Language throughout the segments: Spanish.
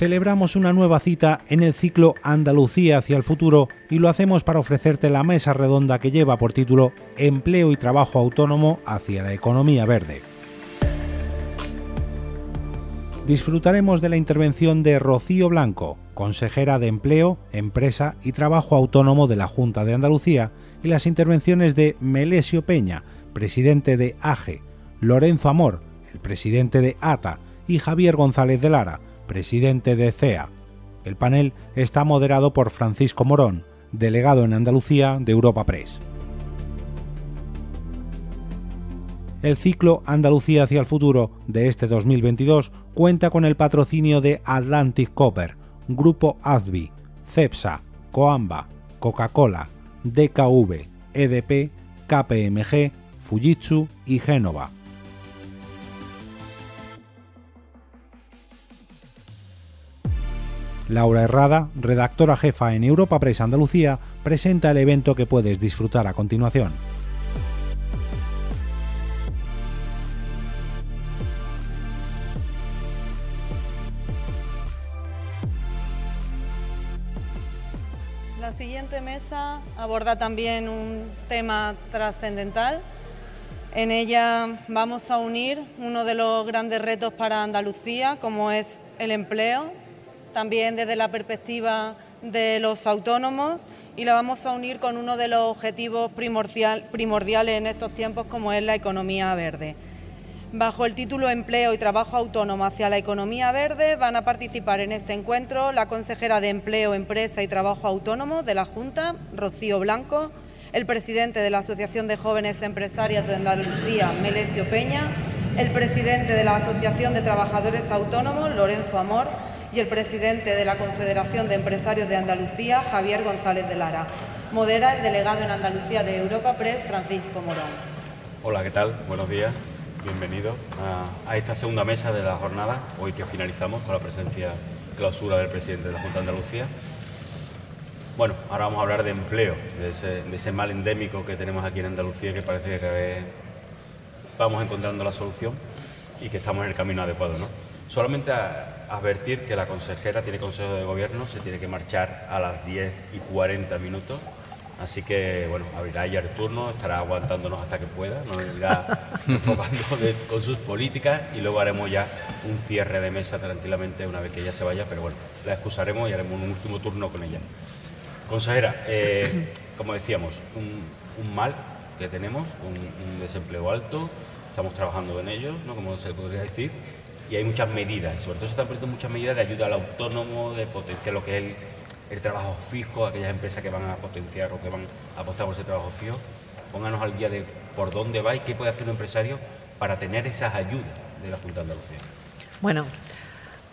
celebramos una nueva cita en el ciclo Andalucía hacia el futuro y lo hacemos para ofrecerte la mesa redonda que lleva por título Empleo y Trabajo Autónomo hacia la Economía Verde. Disfrutaremos de la intervención de Rocío Blanco, consejera de Empleo, Empresa y Trabajo Autónomo de la Junta de Andalucía, y las intervenciones de Melesio Peña, presidente de AGE, Lorenzo Amor, el presidente de ATA, y Javier González de Lara, presidente de CEA. El panel está moderado por Francisco Morón, delegado en Andalucía de Europa Press. El ciclo Andalucía hacia el futuro de este 2022 cuenta con el patrocinio de Atlantic Copper, Grupo ADVI, CEPSA, Coamba, Coca-Cola, DKV, EDP, KPMG, Fujitsu y Génova. Laura Herrada, redactora jefa en Europa Press Andalucía, presenta el evento que puedes disfrutar a continuación. La siguiente mesa aborda también un tema trascendental. En ella vamos a unir uno de los grandes retos para Andalucía, como es el empleo, también desde la perspectiva de los autónomos y la vamos a unir con uno de los objetivos primordiales en estos tiempos como es la economía verde. Bajo el título Empleo y Trabajo Autónomo hacia la Economía Verde van a participar en este encuentro la consejera de Empleo, Empresa y Trabajo Autónomo de la Junta, Rocío Blanco, el presidente de la Asociación de Jóvenes Empresarias de Andalucía, Melesio Peña, el presidente de la Asociación de Trabajadores Autónomos, Lorenzo Amor, y el presidente de la Confederación de Empresarios de Andalucía, Javier González de Lara. Modera el delegado en Andalucía de Europa Press, Francisco Morón. Hola, ¿qué tal? Buenos días. Bienvenido a, esta segunda mesa de la jornada, hoy que finalizamos con la presencia clausura del presidente de la Junta de Andalucía. Bueno, ahora vamos a hablar de empleo, de ese, mal endémico que tenemos aquí en Andalucía que parece que vamos encontrando la solución y que estamos en el camino adecuado, ¿no? Solamente a advertir que la consejera tiene consejo de gobierno, se tiene que marchar a las 10 y 40 minutos. Así que, bueno, abrirá ya el turno, estará aguantándonos hasta que pueda, nos irá enfocando con sus políticas y luego haremos ya un cierre de mesa tranquilamente una vez que ella se vaya, pero bueno, la excusaremos y haremos un último turno con ella. Consejera, eh, como decíamos, un, mal que tenemos, un, un desempleo alto, estamos trabajando en ello, ¿no? como se podría decir, y hay muchas medidas, sobre todo se están poniendo muchas medidas de ayuda al autónomo, de potenciar lo que es el, trabajo fijo, aquellas empresas que van a potenciar o que van a apostar por ese trabajo fijo. Pónganos al día de por dónde va y qué puede hacer un empresario para tener esas ayudas de la Junta de Andalucía. Bueno,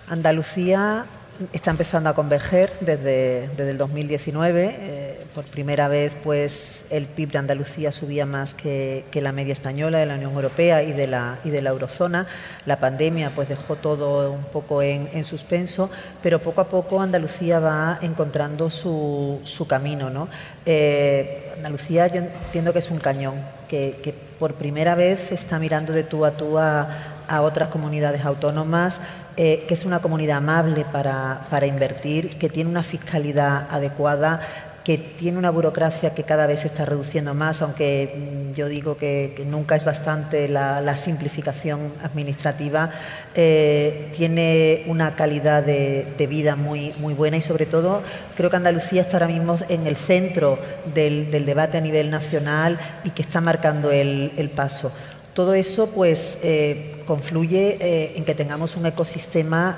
Andalucía está empezando a converger desde, desde el 2019. Eh, por primera vez, pues el PIB de Andalucía subía más que, la media española de la Unión Europea y de la, y de la eurozona. La pandemia pues dejó todo un poco en, suspenso, pero poco a poco Andalucía va encontrando su, su camino. ¿no? Eh, Andalucía yo entiendo que es un cañón, que, que por primera vez está mirando de tú a tú a, a otras comunidades autónomas eh, que es una comunidad amable para, para invertir, que tiene una fiscalidad adecuada, que tiene una burocracia que cada vez se está reduciendo más, aunque mm, yo digo que, nunca es bastante la, simplificación administrativa, eh, tiene una calidad de, vida muy, muy buena y sobre todo creo que Andalucía está ahora mismo en el centro del, debate a nivel nacional y que está marcando el, el paso. Todo eso pues eh, confluye eh, en que tengamos un ecosistema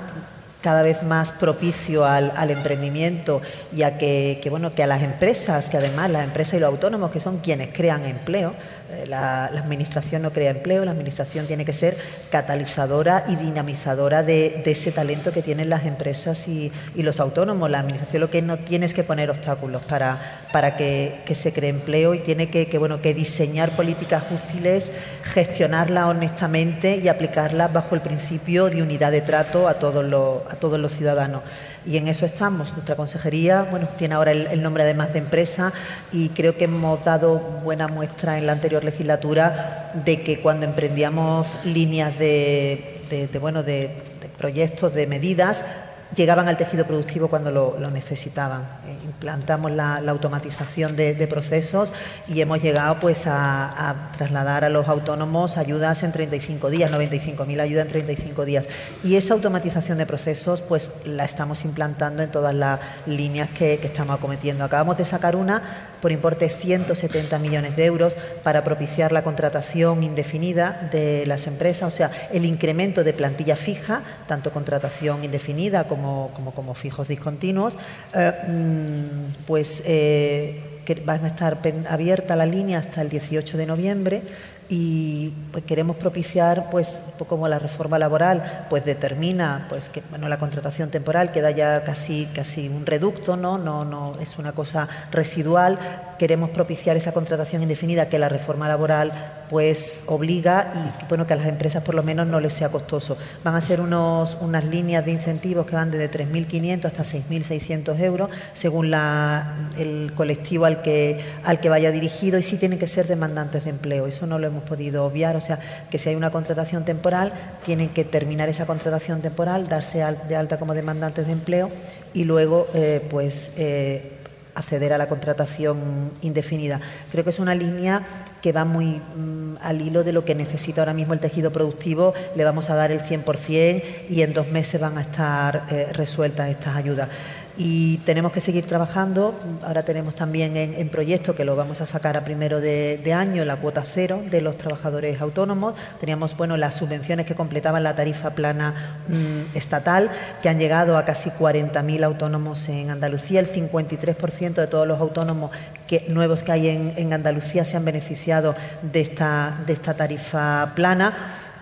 cada vez más propicio al, emprendimiento y a que, bueno, que a las empresas, que además las empresas y los autónomos, que son quienes crean empleo, eh, la, administración no crea empleo, la administración tiene que ser catalizadora y dinamizadora de, ese talento que tienen las empresas y, los autónomos. La administración lo que no tiene es que poner obstáculos para, para que, se cree empleo y tiene que, bueno, que diseñar políticas útiles, gestionarlas honestamente y aplicarlas bajo el principio de unidad de trato a todos los, a todos los ciudadanos y en eso estamos. Nuestra consejería bueno, tiene ahora el, nombre además de empresa y creo que hemos dado buena muestra en la anterior legislatura de que cuando emprendíamos líneas de, bueno, de, proyectos, de medidas, llegaban al tejido productivo cuando lo, necesitaban. Eh, implantamos la, automatización de, procesos y hemos llegado pues a, trasladar a los autónomos ayudas en 35 días, 95.000 ayudas en 35 días. Y esa automatización de procesos pues la estamos implantando en todas las líneas que, que estamos acometiendo. Acabamos de sacar una por importe de 170 millones de euros para propiciar la contratación indefinida de las empresas, o sea, el incremento de plantilla fija, tanto contratación indefinida como, como, fijos discontinuos, eh, mm, pues eh, que van a estar abierta la línea hasta el 18 de noviembre y pues, queremos propiciar pues como la reforma laboral pues determina pues que bueno la contratación temporal queda ya casi casi un reducto no no no es una cosa residual queremos propiciar esa contratación indefinida que la reforma laboral pues obliga y bueno que a las empresas por lo menos no les sea costoso. Van a ser unos unas líneas de incentivos que van desde 3.500 hasta 6.600 euros según la, el colectivo al que al que vaya dirigido y sí tienen que ser demandantes de empleo. Eso no lo hemos podido obviar, o sea, que si hay una contratación temporal, tienen que terminar esa contratación temporal, darse de alta como demandantes de empleo y luego, eh, pues, eh, acceder a la contratación indefinida. Creo que es una línea que va muy mm, al hilo de lo que necesita ahora mismo el tejido productivo. Le vamos a dar el 100% y en dos meses van a estar eh, resueltas estas ayudas y tenemos que seguir trabajando. Ahora tenemos también en, proyecto que lo vamos a sacar a primero de, año la cuota cero de los trabajadores autónomos. Teníamos bueno las subvenciones que completaban la tarifa plana mm, estatal que han llegado a casi 40.000 autónomos en Andalucía. El 53% de todos los autónomos nuevos que hay en, en Andalucía se han beneficiado de esta, de esta tarifa plana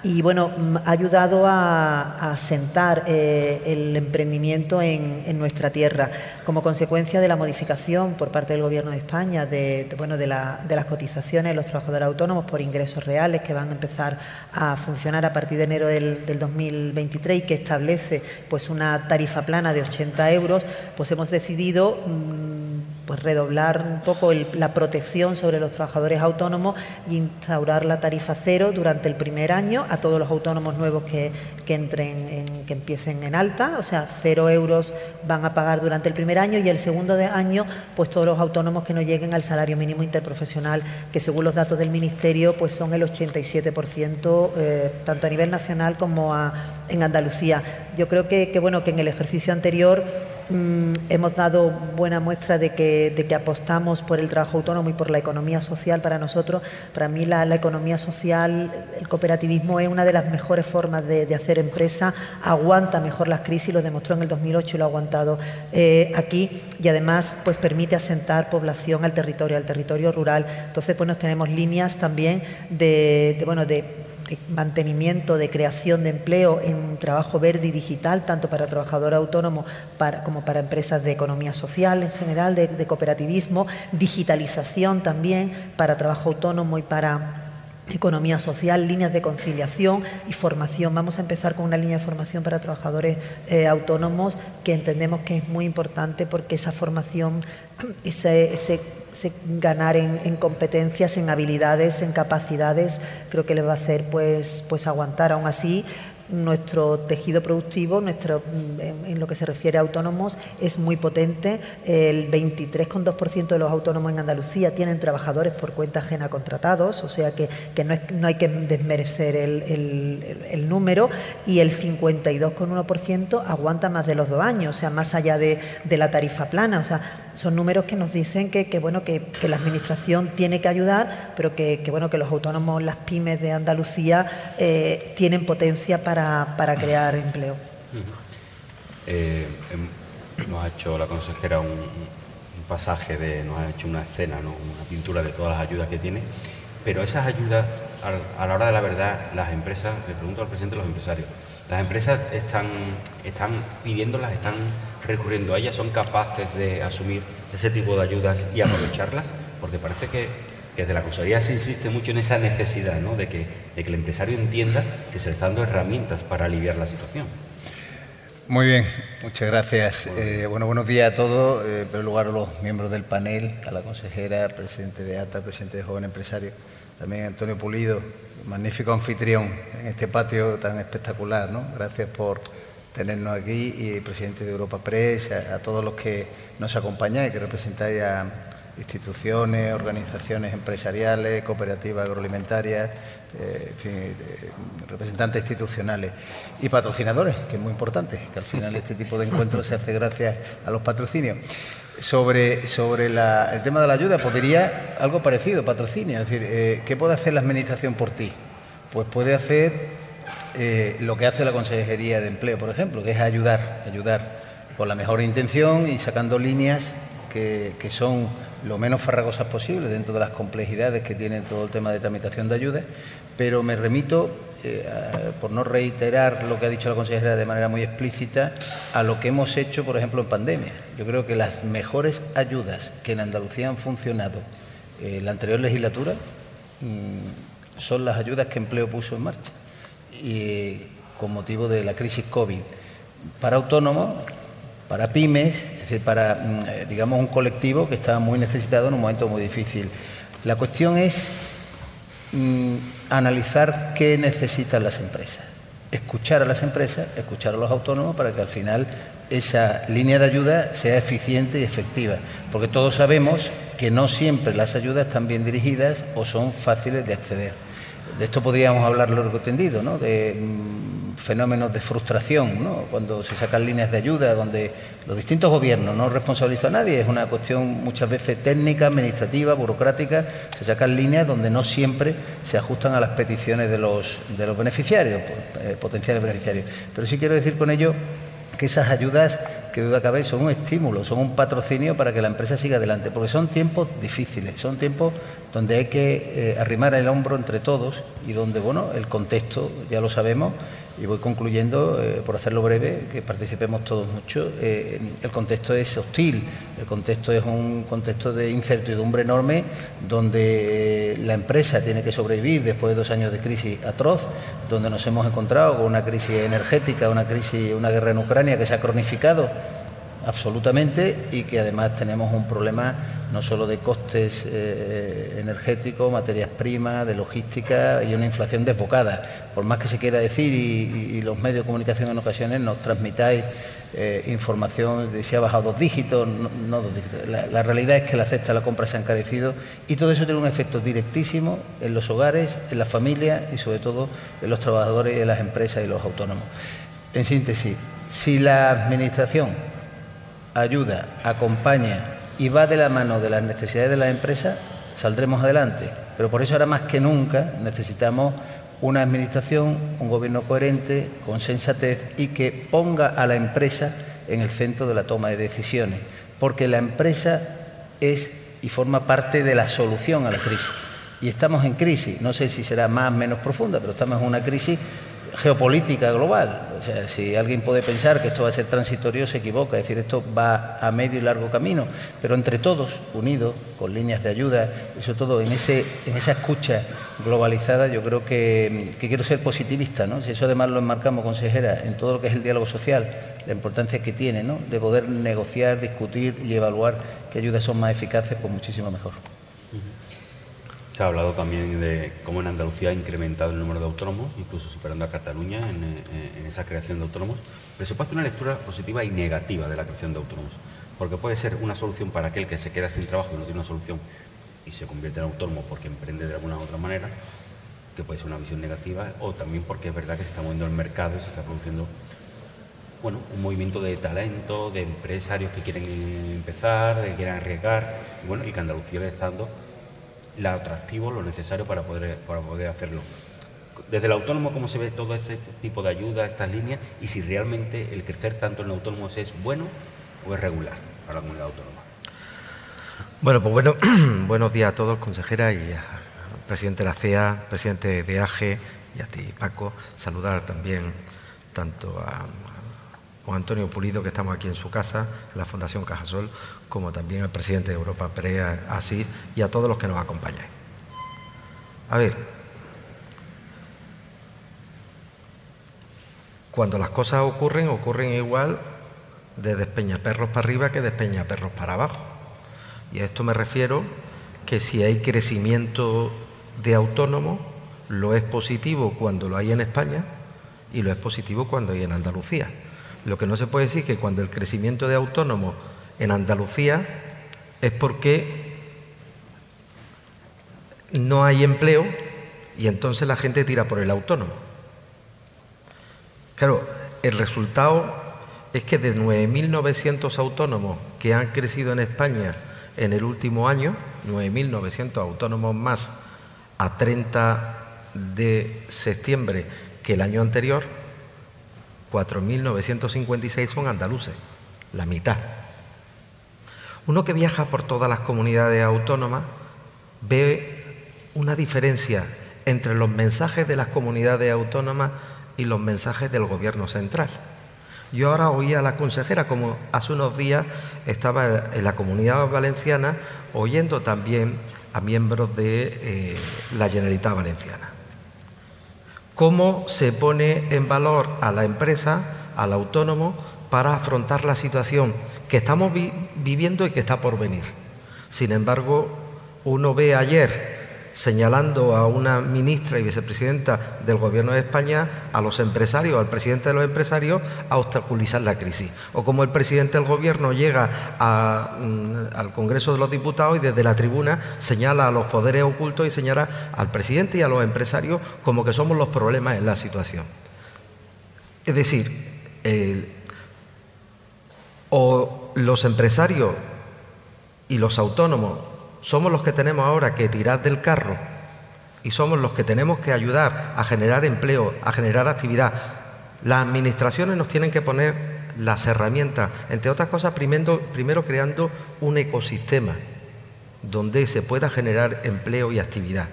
y bueno, ha ayudado a, asentar eh, el emprendimiento en, nuestra tierra. Como consecuencia de la modificación por parte del Gobierno de España de, bueno, de, las cotizaciones de los trabajadores autónomos por ingresos reales que van a empezar a funcionar a partir de enero del, 2023 y que establece pues una tarifa plana de 80 euros, pues hemos decidido mm, pues redoblar un poco la protección sobre los trabajadores autónomos e instaurar la tarifa cero durante el primer año a todos los autónomos nuevos que, entren, en, que empiecen en alta, o sea, cero euros van a pagar durante el primer año y el segundo año, pues todos los autónomos que no lleguen al salario mínimo interprofesional, que según los datos del Ministerio, pues son el 87%, eh, tanto a nivel nacional como en Andalucía. Yo creo que, que, bueno, que en el ejercicio anterior Mm, hemos dado buena muestra de que, de que, apostamos por el trabajo autónomo y por la economía social para nosotros. Para mí la, economía social, el cooperativismo es una de las mejores formas de, hacer empresa, aguanta mejor las crisis, lo demostró en el 2008 y lo ha aguantado eh, aquí y además pues permite asentar población al territorio, al territorio rural. Entonces pues nos tenemos líneas también de, de bueno, de de mantenimiento, de creación de empleo en trabajo verde y digital, tanto para trabajadores autónomos como para empresas de economía social en general, de, cooperativismo, digitalización también para trabajo autónomo y para economía social, líneas de conciliación y formación. Vamos a empezar con una línea de formación para trabajadores eh, autónomos que entendemos que es muy importante porque esa formación, ese, ese ganar en, competencias, en habilidades, en capacidades, creo que le va a hacer pues, pues aguantar. Aún así, nuestro tejido productivo, nuestro, en, lo que se refiere a autónomos, es muy potente. El 23,2% de los autónomos en Andalucía tienen trabajadores por cuenta ajena contratados, o sea que, no, no, hay que desmerecer el, número, y el 52,1% aguanta más de los dos años, o sea, más allá de, de la tarifa plana. O sea, son números que nos dicen que, bueno, que, la Administración tiene que ayudar, pero que, bueno, que los autónomos, las pymes de Andalucía eh, tienen potencia para, crear empleo. Eh, em, nos ha hecho la consejera un, pasaje, de, nos ha hecho una escena, una pintura de todas las ayudas que tiene, pero esas ayudas, a, la hora de la verdad, las empresas, le pregunto al presidente de los empresarios, las empresas están, están pidiéndolas, están recurriendo a ellas, son capaces de asumir ese tipo de ayudas y aprovecharlas, porque parece que, desde la consejería se insiste mucho en esa necesidad ¿no? de, que, de que el empresario entienda que se le están dando herramientas para aliviar la situación. Muy bien, muchas gracias. Eh, bueno, buenos días a todos. Eh, en primer lugar a los miembros del panel, a la consejera, presidente de ATA, presidente de Joven Empresario, también Antonio Pulido, magnífico anfitrión en este patio tan espectacular. ¿no? Gracias por tenernos aquí y presidente de Europa Press, a, todos los que nos acompañáis, que representáis a instituciones, organizaciones empresariales, cooperativas agroalimentarias, eh, representantes institucionales y patrocinadores, que es muy importante, que al final este tipo de encuentros se hace gracias a los patrocinios. Sobre, sobre el tema de la ayuda, podría algo parecido, patrocinio, es decir, eh, ¿qué puede hacer la Administración por ti? Pues puede hacer eh, lo que hace la Consejería de Empleo, por ejemplo, que es ayudar, ayudar con la mejor intención y sacando líneas que, son lo menos farragosas posible dentro de las complejidades que tiene todo el tema de tramitación de ayudas, pero me remito, eh, por no reiterar lo que ha dicho la consejera de manera muy explícita, a lo que hemos hecho, por ejemplo, en pandemia. Yo creo que las mejores ayudas que en Andalucía han funcionado en la anterior legislatura mm, son las ayudas que Empleo puso en marcha y con motivo de la crisis COVID. Para autónomos, para pymes, es decir, para, mm, eh, digamos, un colectivo que estaba muy necesitado en un momento muy difícil. La cuestión es mm, analizar qué necesitan las empresas, escuchar a las empresas, escuchar a los autónomos para que al final esa línea de ayuda sea eficiente y efectiva, porque todos sabemos que no siempre las ayudas están bien dirigidas o son fáciles de acceder. De esto podríamos hablar largo tendido, ¿no? de mm, fenómenos de frustración, ¿no? cuando se sacan líneas de ayuda, donde los distintos gobiernos no responsabilizan a nadie, es una cuestión muchas veces técnica, administrativa, burocrática, se sacan líneas donde no siempre se ajustan a las peticiones de los, de los beneficiarios, eh, potenciales beneficiarios. Pero sí quiero decir con ello que esas ayudas, que duda cabe, son un estímulo, son un patrocinio para que la empresa siga adelante, porque son tiempos difíciles, son tiempos donde hay que eh, arrimar el hombro entre todos y donde, bueno, el contexto, ya lo sabemos, y voy concluyendo, eh, por hacerlo breve, que participemos todos mucho. Eh, el contexto es hostil, el contexto es un contexto de incertidumbre enorme, donde la empresa tiene que sobrevivir después de dos años de crisis atroz, donde nos hemos encontrado con una crisis energética, una crisis, una guerra en Ucrania que se ha cronificado absolutamente y que además tenemos un problema no solo de costes eh, energéticos, materias primas, de logística y una inflación desbocada. Por más que se quiera decir y, los medios de comunicación en ocasiones nos transmitáis eh, información de si ha bajado dos dígitos, no, dos dígitos. La, realidad es que la cesta de la compra se ha encarecido y todo eso tiene un efecto directísimo en los hogares, en las familias y sobre todo en los trabajadores, en las empresas y los autónomos. En síntesis, si la Administración ayuda, acompaña y va de la mano de las necesidades de la empresa, saldremos adelante. Pero por eso ahora más que nunca necesitamos una administración, un gobierno coherente, con sensatez y que ponga a la empresa en el centro de la toma de decisiones, porque la empresa es y forma parte de la solución a la crisis. Y estamos en crisis, no sé si será más o menos profunda, pero estamos en una crisis geopolítica global. O sea, si alguien puede pensar que esto va a ser transitorio, se equivoca. Es decir, esto va a medio y largo camino. Pero entre todos, unidos, con líneas de ayuda, y todo en, ese, en esa escucha globalizada, yo creo que, quiero ser positivista. ¿no? Si eso además lo enmarcamos, consejera, en todo lo que es el diálogo social, la importancia que tiene ¿no? de poder negociar, discutir y evaluar qué ayudas son más eficaces, pues muchísimo mejor. Se ha hablado también de cómo en Andalucía ha incrementado el número de autónomos, incluso superando a Cataluña en, esa creación de autónomos. Pero se puede hacer una lectura positiva y negativa de la creación de autónomos, porque puede ser una solución para aquel que se queda sin trabajo y no tiene una solución y se convierte en autónomo porque emprende de alguna u otra manera, que puede ser una visión negativa, o también porque es verdad que se está moviendo el mercado y se está produciendo bueno, un movimiento de talento, de empresarios que quieren empezar, que quieren arriesgar, y bueno, y que Andalucía le está dando lo atractivo, lo necesario para poder, para poder hacerlo. Desde el autónomo, ¿cómo se ve todo este tipo de ayuda, estas líneas? Y si realmente el crecer tanto en autónomos es bueno o es regular para la comunidad autónoma. Bueno, pues bueno, buenos días a todos, consejera y presidente de la CEA, presidente de AGE y a ti, Paco. Saludar también tanto a Juan Antonio Pulido, que estamos aquí en su casa, en la Fundación Cajasol, como también al presidente de Europa, Perea, así, y a todos los que nos acompañan. A ver, cuando las cosas ocurren, ocurren igual de despeñaperros para arriba que de despeñaperros para abajo. Y a esto me refiero que si hay crecimiento de autónomos, lo es positivo cuando lo hay en España y lo es positivo cuando hay en Andalucía Lo que no se puede decir es que cuando el crecimiento de autónomos en Andalucía es porque no hay empleo y entonces la gente tira por el autónomo. Claro, el resultado es que de 9.900 autónomos que han crecido en España en el último año, 9.900 autónomos más a 30 de septiembre que el año anterior, 4.956 son andaluces, la mitad. Uno que viaja por todas las comunidades autónomas ve una diferencia entre los mensajes de las comunidades autónomas y los mensajes del gobierno central. Yo ahora oí a la consejera, como hace unos días estaba en la comunidad valenciana, oyendo también a miembros de eh, la Generalitat Valenciana. ¿Cómo se pone en valor a la empresa, al autónomo, para afrontar la situación que estamos viviendo y que está por venir? Sin embargo, uno ve ayer señalando a una ministra y vicepresidenta del Gobierno de España, a los empresarios, al presidente de los empresarios, a obstaculizar la crisis. O como el presidente del Gobierno llega mm, al Congreso de los Diputados y desde la tribuna señala a los poderes ocultos y señala al presidente y a los empresarios como que somos los problemas en la situación. Es decir, o los empresarios y los autónomos somos los que tenemos ahora que tirar del carro y somos los que tenemos que ayudar a generar empleo, a generar actividad. Las administraciones nos tienen que poner las herramientas, entre otras cosas, primero, creando un ecosistema donde se pueda generar empleo y actividad,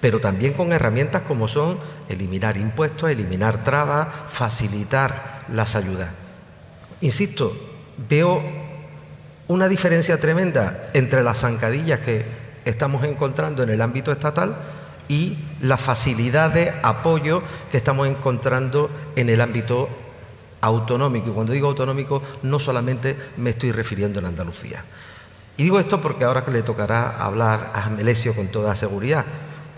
pero también con herramientas como son eliminar impuestos, eliminar trabas, facilitar las ayudas. Insisto, veo una diferencia tremenda entre las zancadillas que estamos encontrando en el ámbito estatal y la facilidad de apoyo que estamos encontrando en el ámbito autonómico. Y cuando digo autonómico no solamente me estoy refiriendo en Andalucía. Y digo esto porque ahora que le tocará hablar a Melesio con toda seguridad,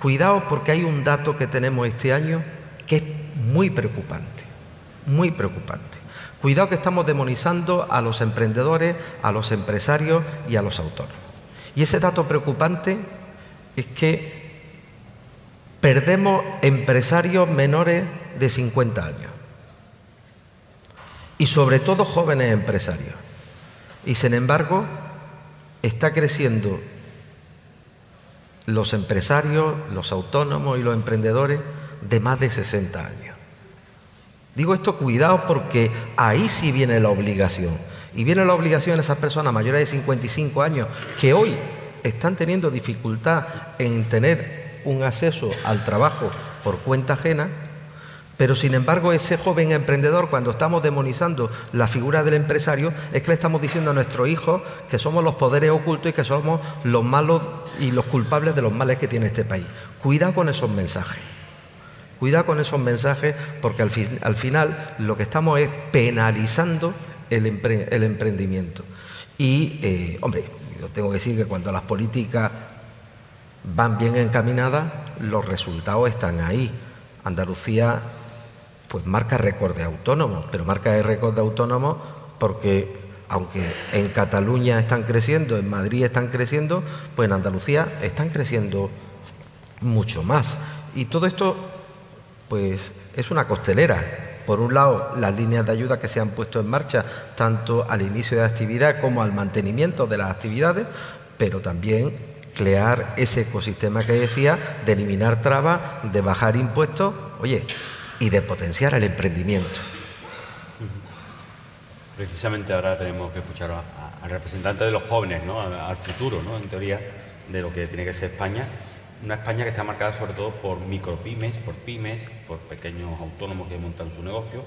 cuidado porque hay un dato que tenemos este año que es muy preocupante, muy preocupante. Cuidado que estamos demonizando a los emprendedores, a los empresarios y a los autónomos. Y ese dato preocupante es que perdemos empresarios menores de 50 años. Y sobre todo jóvenes empresarios. Y sin embargo, está creciendo los empresarios, los autónomos y los emprendedores de más de 60 años. Digo esto cuidado porque ahí sí viene la obligación. Y viene la obligación de esas personas mayores de 55 años que hoy están teniendo dificultad en tener un acceso al trabajo por cuenta ajena, pero sin embargo ese joven emprendedor, cuando estamos demonizando la figura del empresario, es que le estamos diciendo a nuestros hijos que somos los poderes ocultos y que somos los malos y los culpables de los males que tiene este país. Cuidado con esos mensajes. Cuidado con esos mensajes porque al, final lo que estamos es penalizando el, emprendimiento. Y, eh, hombre, yo tengo que decir que cuando las políticas van bien encaminadas, los resultados están ahí. Andalucía pues marca récord de autónomos, pero marca el récord de autónomos porque aunque en Cataluña están creciendo, en Madrid están creciendo, pues en Andalucía están creciendo mucho más. Y todo esto pues es una costelera. Por un lado, las líneas de ayuda que se han puesto en marcha, tanto al inicio de la actividad como al mantenimiento de las actividades, pero también crear ese ecosistema que decía, de eliminar trabas, de bajar impuestos, oye, y de potenciar el emprendimiento. Precisamente ahora tenemos que escuchar al representante de los jóvenes, ¿no? al futuro, ¿no? en teoría, de lo que tiene que ser España una España que está marcada sobre todo por micropymes, por pymes, por pequeños autónomos que montan su negocio.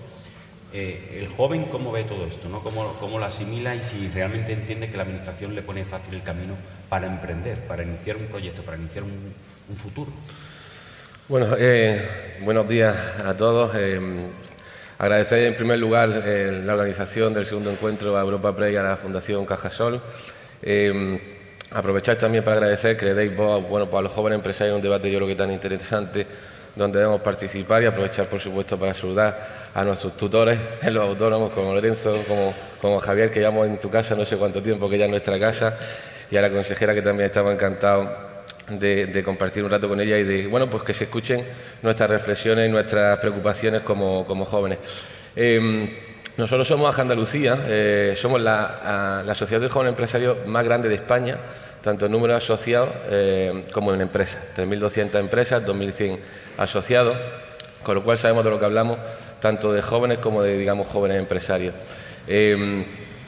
Eh, el joven, ¿cómo ve todo esto? ¿no? ¿Cómo, ¿Cómo, lo asimila y si realmente entiende que la Administración le pone fácil el camino para emprender, para iniciar un proyecto, para iniciar un, futuro? Bueno, eh, buenos días a todos. Eh, agradecer en primer lugar la organización del segundo encuentro a Europa Prey y a la Fundación Cajasol. Aprovechar también para agradecer que le deis voz bueno, pues a los jóvenes empresarios un debate yo creo que tan interesante donde debemos participar y aprovechar, por supuesto, para saludar a nuestros tutores los autónomos, como Lorenzo, como, como Javier, que llevamos en tu casa no sé cuánto tiempo, que ya en nuestra casa, y a la consejera, que también estamos encantados de, compartir un rato con ella y de, bueno, pues que se escuchen nuestras reflexiones y nuestras preocupaciones como, jóvenes. Em, nosotros somos Andalucía, eh, somos la, la Sociedad de Jóvenes Empresarios más grande de España, tanto en número asociados eh, como en empresas. 3.200 empresas, 2.100 asociados, con lo cual sabemos de lo que hablamos, tanto de jóvenes como de, digamos, jóvenes empresarios. Em,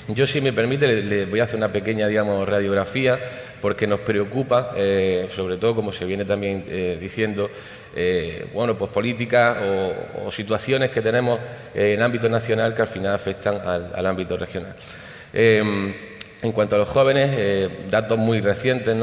yo, si me permite, le, voy a hacer una pequeña, digamos, radiografía, porque nos preocupa, eh, sobre todo, como se viene también diciendo, eh, bueno, pues políticas o, situaciones que tenemos en ámbito nacional que al final afectan al, ámbito regional. Em, en cuanto a los jóvenes, eh, datos muy recientes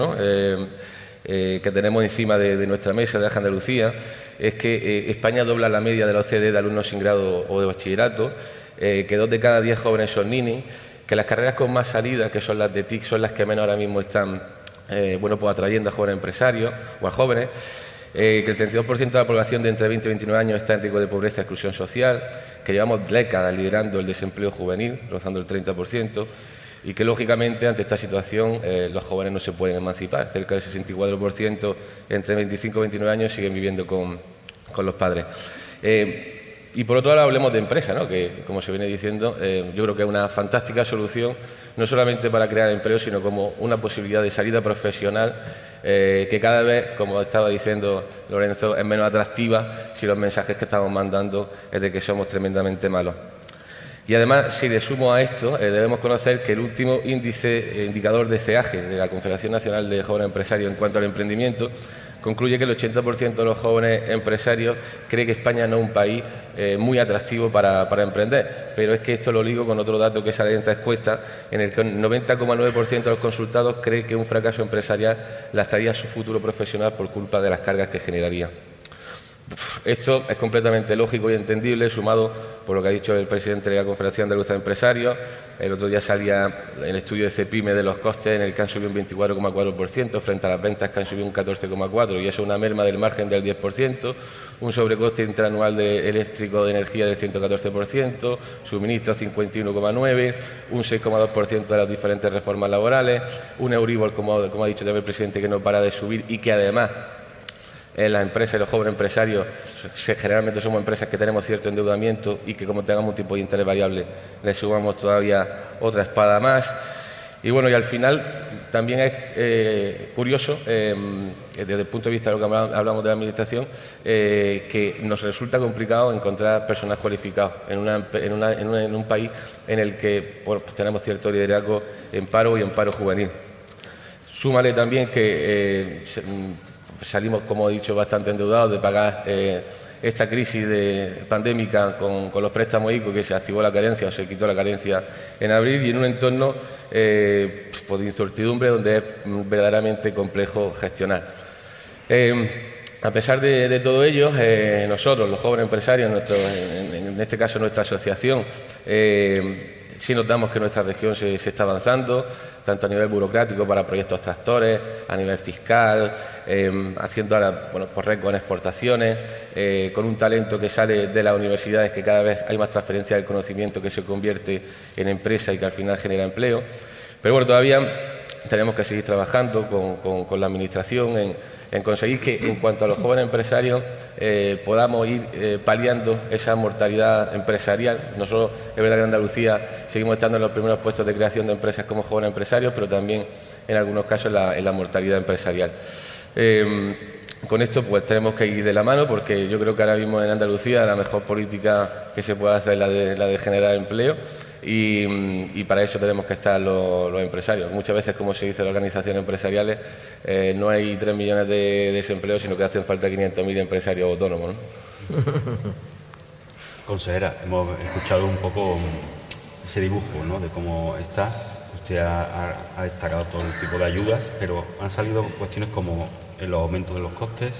eh, que tenemos encima de, nuestra mesa de Andalucía es que España dobla la media de la OCDE de alumnos sin grado o de bachillerato, que dos de cada diez jóvenes son ninis, que las carreras con más salida, que son las de TIC, son las que menos ahora mismo están bueno, pues atrayendo a jóvenes empresarios o a jóvenes eh, que el 32% de la población de entre 20 y 29 años está en riesgo de pobreza y exclusión social, que llevamos décadas liderando el desempleo juvenil, rozando el 30%, y que lógicamente ante esta situación eh, los jóvenes no se pueden emancipar. Cerca del 64% entre 25 y 29 años siguen viviendo con, los padres. Eh, y por otro lado hablemos de empresa, ¿no? que como se viene diciendo, yo creo que es una fantástica solución, no solamente para crear empleo, sino como una posibilidad de salida profesional eh, que cada vez, como estaba diciendo Lorenzo, es menos atractiva si los mensajes que estamos mandando es de que somos tremendamente malos. Y además, si le sumo a esto, eh, debemos conocer que el último índice, eh, indicador de CEAGE de la Confederación Nacional de Jóvenes Empresarios en cuanto al emprendimiento concluye que el 80% de los jóvenes empresarios cree que España no es un país eh, muy atractivo para, emprender. Pero es que esto lo ligo con otro dato que sale de esta encuesta, en el que el 90,9% de los consultados cree que un fracaso empresarial lastraría su futuro profesional por culpa de las cargas que generaría. Esto es completamente lógico y entendible, sumado por lo que ha dicho el presidente de la Confederación de de Empresarios. El otro día salía el estudio de CEPIME de los costes en el que han subido un 24,4% frente a las ventas que han subido un 14,4% y eso es una merma del margen del 10%, un sobrecoste interanual de eléctrico de energía del 114%, suministro 51,9%, un 6,2% de las diferentes reformas laborales, un Euribor, como, como ha dicho también el presidente, que no para de subir y que además en las empresas y los jóvenes empresarios, generalmente somos empresas que tenemos cierto endeudamiento y que como tengamos un tipo de interés variable le sumamos todavía otra espada más. Y bueno, y al final también es eh, curioso, eh, desde el punto de vista de lo que hablamos de la Administración, eh, que nos resulta complicado encontrar personas cualificadas en, un país en el que pues, tenemos cierto liderazgo en paro y en paro juvenil. Súmale también que salimos, como he dicho, bastante endeudados de pagar eh, esta crisis de, pandémica con, los préstamos ICO, que se activó la carencia o se quitó la carencia en abril, y en un entorno eh, pues, de incertidumbre donde es verdaderamente complejo gestionar. Eh, a pesar de, todo ello, nosotros, los jóvenes empresarios, en, este caso nuestra asociación, sí notamos que nuestra región se está avanzando, tanto a nivel burocrático para proyectos tractores, a nivel fiscal, em, haciendo ahora bueno, por récord en exportaciones, eh, con un talento que sale de las universidades, que cada vez hay más transferencia del conocimiento que se convierte en empresa y que al final genera empleo. Pero bueno, todavía tenemos que seguir trabajando con la Administración en en conseguir que en cuanto a los jóvenes empresarios eh, podamos ir eh, paliando esa mortalidad empresarial. Nosotros, es verdad que en Andalucía seguimos estando en los primeros puestos de creación de empresas como jóvenes empresarios, pero también en algunos casos en la, mortalidad empresarial. Eh, con esto pues tenemos que ir de la mano porque yo creo que ahora mismo en Andalucía la mejor política que se puede hacer es la de, la de generar empleo y, para eso tenemos que estar los, empresarios. Muchas veces, como se dice en organizaciones empresariales, eh, no hay 3 millones de desempleos, sino que hacen falta 500.000 empresarios autónomos. Consejera, hemos escuchado un poco ese dibujo ¿no? de cómo está. Usted ha, destacado todo el tipo de ayudas, pero han salido cuestiones como el aumento de los costes,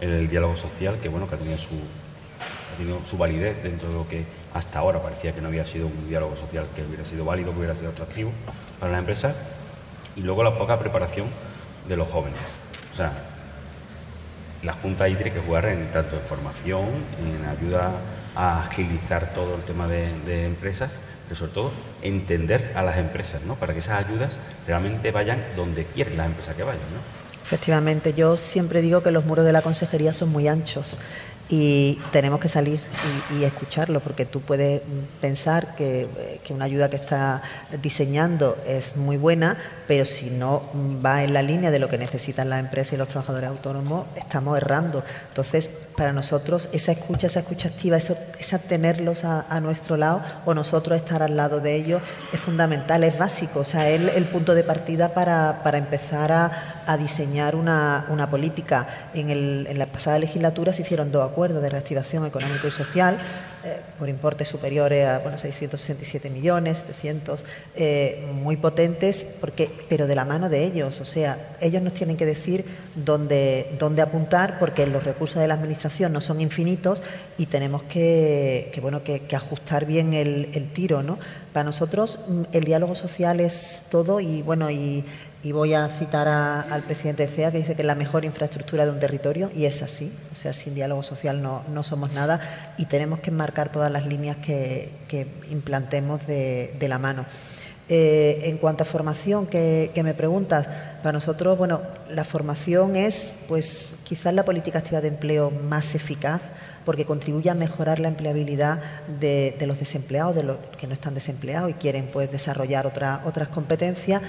el diálogo social, que bueno, que ha tenido su, ha tenido su validez dentro de lo que hasta ahora parecía que no había sido un diálogo social que hubiera sido válido, que hubiera sido atractivo para las empresas, y luego la poca preparación de los jóvenes. O sea, la Junta tiene que jugar en tanto en formación, en ayuda a agilizar todo el tema de, empresas, pero sobre todo entender a las empresas, ¿no? Para que esas ayudas realmente vayan donde quieren las empresas que vayan, ¿no? Efectivamente, yo siempre digo que los muros de la consejería son muy anchos y tenemos que salir y, escucharlo, porque tú puedes pensar que, que, una ayuda que está diseñando es muy buena, pero si no va en la línea de lo que necesitan las empresas y los trabajadores autónomos, estamos errando. Entonces, para nosotros, esa escucha, esa escucha activa, eso, esa tenerlos a, nuestro lado o nosotros estar al lado de ellos es fundamental, es básico, o sea, es el, punto de partida para, para empezar a, a diseñar una, una política. En, el, en la pasada legislatura se hicieron dos acuerdos de reactivación económico y social eh, por importes superiores a bueno, 667 millones, 700, eh, muy potentes, porque, pero de la mano de ellos. O sea, ellos nos tienen que decir dónde, dónde apuntar, porque los recursos de la Administración no son infinitos y tenemos que, bueno, que, ajustar bien el, el tiro. ¿no? Para nosotros mm, el diálogo social es todo y bueno, y y voy a citar al presidente de CEA que dice que es la mejor infraestructura de un territorio y es así. O sea, sin diálogo social no, no somos nada y tenemos que marcar todas las líneas que, implantemos de, la mano. Eh, en cuanto a formación, que, me preguntas, para nosotros, bueno, la formación es, pues, quizás la política activa de empleo más eficaz porque contribuye a mejorar la empleabilidad de, los desempleados, de los que no están desempleados y quieren, pues, desarrollar otras competencias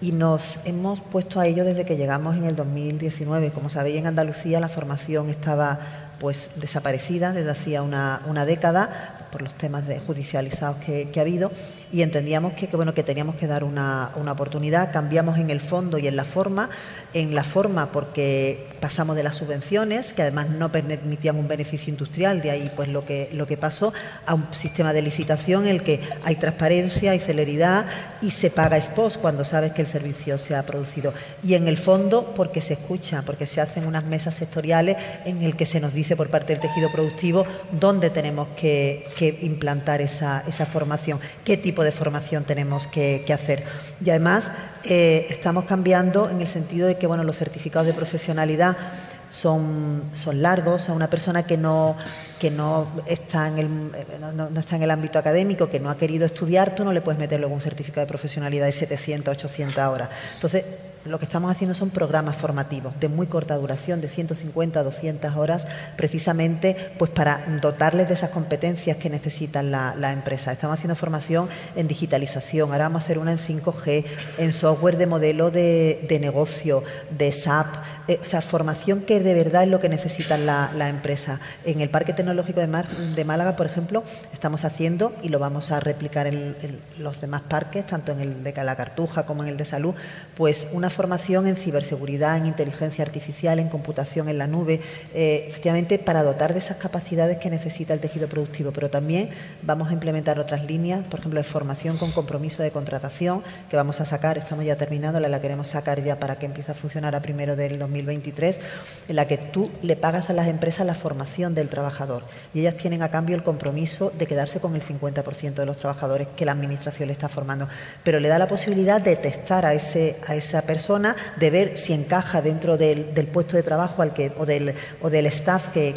y nos hemos puesto a ello desde que llegamos en el 2019. Como sabéis, en Andalucía la formación estaba pues desaparecida desde hacía una, una década por los temas de judicializados que, ha habido y entendíamos que, bueno, que teníamos que dar una, oportunidad. Cambiamos en el fondo y en la forma. En la forma porque pasamos de las subvenciones, que además no permitían un beneficio industrial, de ahí pues lo que, lo que pasó, a un sistema de licitación en el que hay transparencia, hay celeridad y se paga expos cuando sabes que el servicio se ha producido. Y en el fondo porque se escucha, porque se hacen unas mesas sectoriales en el que se nos dice por parte del tejido productivo dónde tenemos que, que implantar esa, esa, formación, qué tipo de formación tenemos que, hacer. Y además eh, estamos cambiando en el sentido de que bueno, los certificados de profesionalidad son, son largos, a una persona que no, que no está, en el, no, no, está en el ámbito académico, que no ha querido estudiar, tú no le puedes meter luego un certificado de profesionalidad de 700, 800 horas. Entonces, lo que estamos haciendo son programas formativos de muy corta duración, de 150 a 200 horas, precisamente pues para dotarles de esas competencias que necesitan la, empresa. Estamos haciendo formación en digitalización, ahora vamos a hacer una en 5G, en software de modelo de, negocio, de SAP, eh, o sea, formación que de verdad es lo que necesitan la, empresa. En el Parque Tecnológico de, de, Málaga, por ejemplo, estamos haciendo y lo vamos a replicar en, los demás parques, tanto en el de la Cartuja como en el de Salud, pues una formación en ciberseguridad, en inteligencia artificial, en computación en la nube, eh, efectivamente para dotar de esas capacidades que necesita el tejido productivo. Pero también vamos a implementar otras líneas, por ejemplo, de formación con compromiso de contratación, que vamos a sacar, estamos ya terminando, la, la queremos sacar ya para que empiece a funcionar a primero del 2023, en la que tú le pagas a las empresas la formación del trabajador. Y ellas tienen a cambio el compromiso de quedarse con el 50% de los trabajadores que la Administración le está formando, pero le da la posibilidad de testar a, ese, a esa persona de ver si encaja dentro del, puesto de trabajo al que, o, del, o del staff que,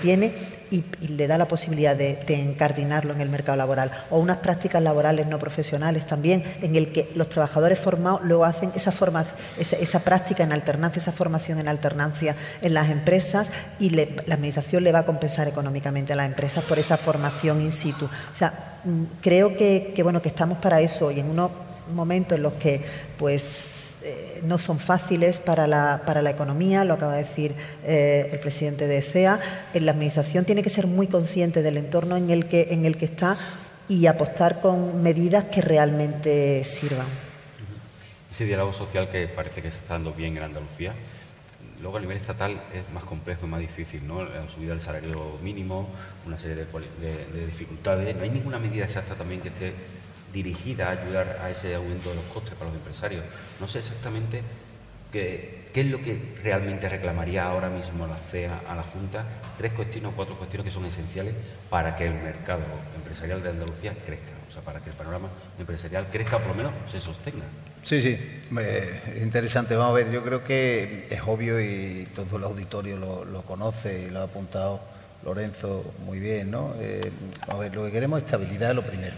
tiene y, le da la posibilidad de, encardinarlo en el mercado laboral. O unas prácticas laborales no profesionales también, en el que los trabajadores formados luego hacen esa, forma, esa, práctica en alternancia, esa formación en alternancia en las empresas y la Administración le va a compensar económicamente a las empresas por esa formación in situ. O sea, mm, creo que, que bueno, que estamos para eso y en unos momentos en los que pues eh, no son fáciles para la, para la, economía, lo acaba de decir eh, el presidente de CEA. La Administración tiene que ser muy consciente del entorno en el que, en el que está y apostar con medidas que realmente sirvan. Ese diálogo social que parece que está dando bien en Andalucía, luego a nivel estatal es más complejo y más difícil, ¿no? La subida del salario mínimo, una serie de, de dificultades. No hay ninguna medida exacta también que esté dirigida a ayudar a ese aumento de los costes para los empresarios. No sé exactamente qué, es lo que realmente reclamaría ahora mismo la CEA a la Junta, tres cuestiones o cuatro cuestiones que son esenciales para que el mercado empresarial de Andalucía crezca. o sea, para que el panorama empresarial crezca, por lo menos se sostenga. Sí, sí, interesante. Vamos a ver, yo creo que es obvio y todo el auditorio lo, conoce y lo ha apuntado Lorenzo muy bien, ¿no? Eh, a ver, lo que queremos es estabilidad, lo primero.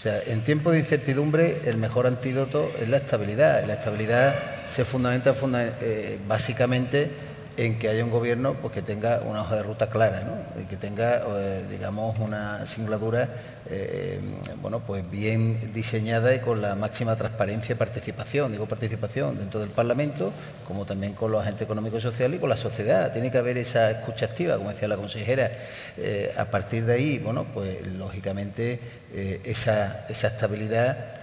O sea, en tiempos de incertidumbre el mejor antídoto es la estabilidad. La estabilidad se fundamenta eh, básicamente en que haya un gobierno pues, que tenga una hoja de ruta clara, que tenga, eh, digamos, una singladura eh, bueno, pues bien diseñada y con la máxima transparencia y participación. Digo participación dentro del Parlamento, como también con los agentes económicos y sociales y con la sociedad. Tiene que haber esa escucha activa, como decía la consejera. Eh, a partir de ahí, bueno, pues lógicamente esa, esa estabilidad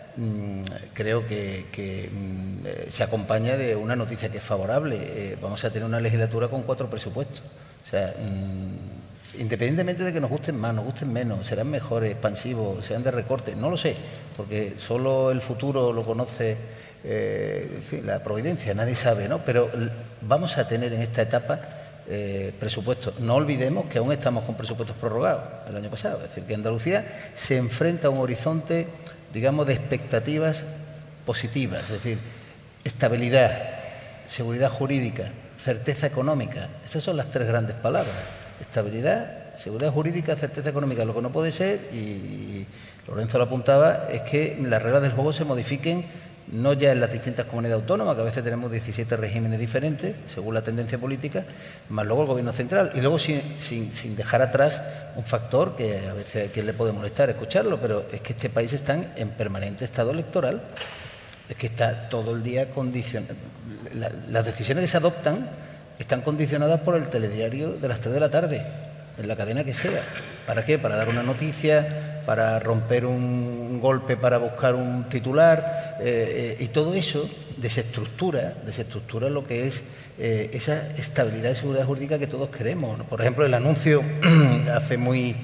creo que, mm, se acompaña de una noticia que es favorable. Eh, vamos a tener una legislatura con cuatro presupuestos. O sea, mm, independientemente de que nos gusten más, nos gusten menos, serán mejores, expansivos, sean de recorte, no lo sé, porque solo el futuro lo conoce eh, la providencia, nadie sabe, ¿no? Pero vamos a tener en esta etapa eh, presupuestos. No olvidemos que aún estamos con presupuestos prorrogados el año pasado, es decir, que Andalucía se enfrenta a un horizonte digamos, de expectativas positivas, es decir, estabilidad, seguridad jurídica, certeza económica. Esas son las tres grandes palabras. Estabilidad, seguridad jurídica, certeza económica. Lo que no puede ser, y Lorenzo lo apuntaba, es que las reglas del juego se modifiquen no ya en las distintas comunidades autónomas, que a veces tenemos 17 regímenes diferentes, según la tendencia política, más luego el gobierno central. Y luego sin, sin, dejar atrás un factor que a veces a quien le puede molestar escucharlo, pero es que este país está en permanente estado electoral, es que está todo el día condicionado. las decisiones que se adoptan están condicionadas por el telediario de las 3 de la tarde, en la cadena que sea. ¿Para qué? Para dar una noticia, para romper un golpe, para buscar un titular, eh, eh, y todo eso desestructura, desestructura lo que es eh, esa estabilidad y seguridad jurídica que todos queremos. Por ejemplo, el anuncio hace muy,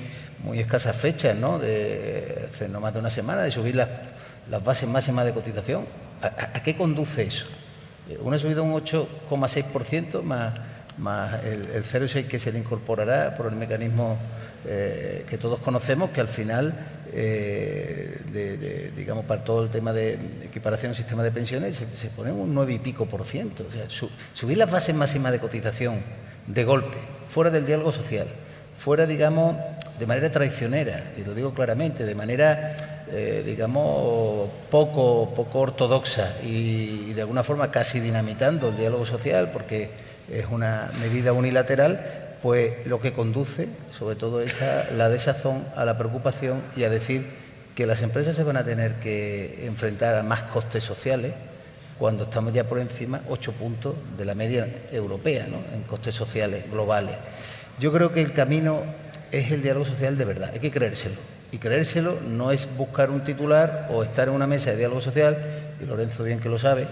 muy escasas fechas, ¿no? De, hace no más de una semana, de subir las, bases máximas de cotización. ¿A, qué conduce eso? Uno ha subido un 8,6% más, más el, el 0,6 que se le incorporará por el mecanismo que todos conocemos, que al final, eh, digamos, para todo el tema de equiparación del sistema de pensiones, se, pone un 9 y pico por ciento. O sea, subir las bases máximas de cotización de golpe, fuera del diálogo social, fuera, digamos, de manera traicionera, y lo digo claramente, de manera, eh, digamos, poco, poco ortodoxa y de alguna forma casi dinamitando el diálogo social, porque es una medida unilateral, pues lo que conduce sobre todo es a la desazón, a la preocupación y a decir que las empresas se van a tener que enfrentar a más costes sociales cuando estamos ya por encima ocho puntos de la media europea ¿no? en costes sociales globales. Yo creo que el camino es el diálogo social de verdad, hay que creérselo. Y creérselo no es buscar un titular o estar en una mesa de diálogo social, y Lorenzo bien que lo sabe,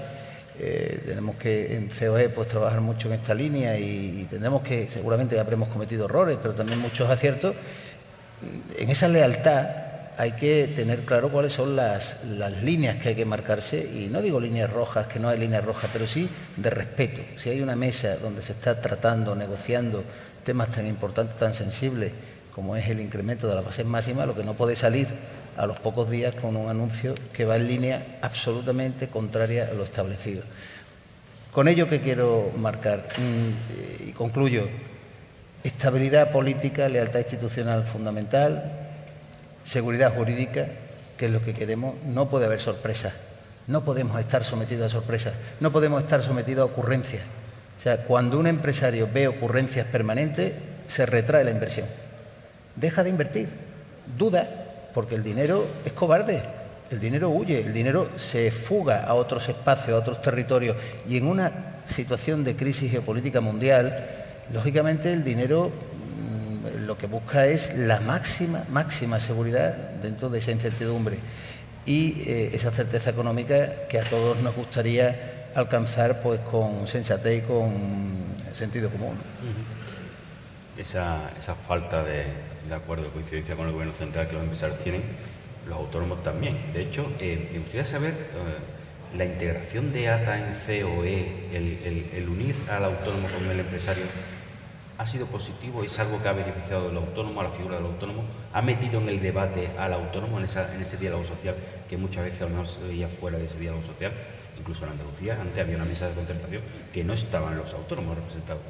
eh, tenemos que en COE pues trabajar mucho en esta línea y, tendremos que, seguramente habremos cometido errores, pero también muchos aciertos. En esa lealtad hay que tener claro cuáles son las, líneas que hay que marcarse, y no digo líneas rojas, que no hay líneas rojas, pero sí de respeto. Si hay una mesa donde se está tratando, negociando temas tan importantes, tan sensibles, como es el incremento de la fase máxima, lo que no puede salir a los pocos días con un anuncio que va en línea absolutamente contraria a lo establecido. Con ello que quiero marcar mm, y concluyo, estabilidad política, lealtad institucional fundamental, seguridad jurídica, que es lo que queremos, no puede haber sorpresas, no podemos estar sometidos a sorpresas, no podemos estar sometidos a ocurrencias. O sea, cuando un empresario ve ocurrencias permanentes, se retrae la inversión, deja de invertir, duda porque el dinero es cobarde, el dinero huye, el dinero se fuga a otros espacios, a otros territorios y en una situación de crisis geopolítica mundial, lógicamente el dinero mm, lo que busca es la máxima, máxima seguridad dentro de esa incertidumbre y eh, esa certeza económica que a todos nos gustaría alcanzar pues con sensatez y con sentido común. esa falta de, de acuerdo, coincidencia con el gobierno central que los empresarios tienen, los autónomos también. De hecho, eh, me gustaría saber eh, la integración de ATA en COE, el, unir al autónomo con el empresario, ¿Ha sido positivo? ¿Es algo que ha beneficiado al autónomo, a la figura del autónomo? ¿Ha metido en el debate al autónomo en, ese diálogo social que muchas veces a lo se veía fuera de ese diálogo social? Incluso en Andalucía, antes había una mesa de concertación que no estaban los autónomos representados.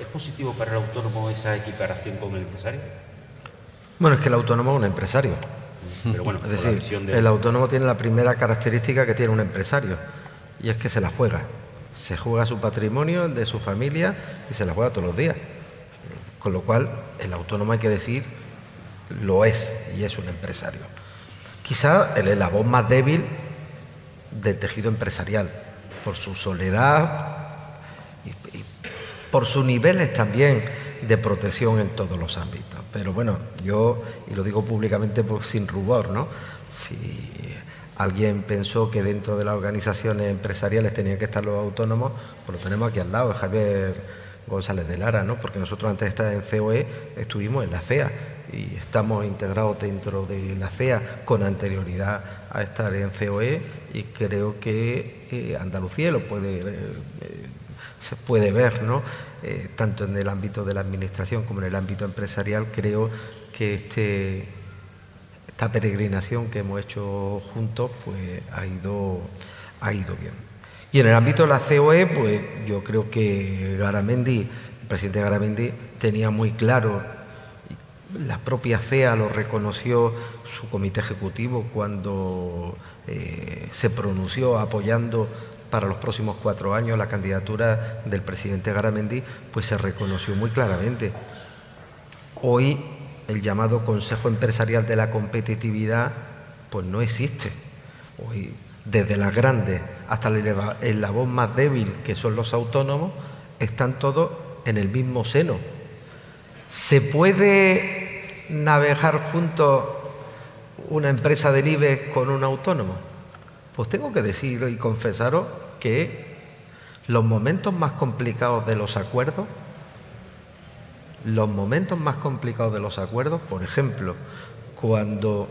¿Es positivo para el autónomo esa equiparación con el empresario? Bueno, es que el autónomo es un empresario. Pero bueno, es decir, el autónomo tiene la primera característica que tiene un empresario y es que se la juega se juega su patrimonio, de su familia y se la juega todos los días. Con lo cual, el autónomo hay que decir, lo es y es un empresario. Quizá el eslabón más débil del tejido empresarial, por su soledad por sus niveles también de protección en todos los ámbitos. Pero bueno, yo, y lo digo públicamente pues, sin rubor, ¿no? Si alguien pensó que dentro de las organizaciones empresariales tenían que estar los autónomos, pues lo tenemos aquí al lado, Javier González de Lara, ¿no? porque nosotros antes de estar en COE estuvimos en la CEA y estamos integrados dentro de la CEA con anterioridad a estar en COE y creo que eh, Andalucía lo puede, eh, eh, se puede ver, ¿no? tanto en el ámbito de la administración como en el ámbito empresarial, creo que este esta peregrinación que hemos hecho juntos pues ha ido, ha ido bien. Y en el ámbito de la COE, pues yo creo que Garamendi, el presidente Garamendi, tenía muy claro, la propia CEA lo reconoció su comité ejecutivo cuando eh, se pronunció apoyando para los próximos cuatro años la candidatura del presidente Garamendi, pues se reconoció muy claramente. Hoy el llamado Consejo Empresarial de la Competitividad, pues no existe. Hoy, desde las grandes hasta el eslabón más débil, que son los autónomos, están todos en el mismo seno. ¿Se puede navegar juntos una empresa del IBEX con un autónomo? Pues tengo que decirlo y confesaros que los momentos más complicados de los acuerdos los momentos más complicados de los acuerdos, por ejemplo, cuando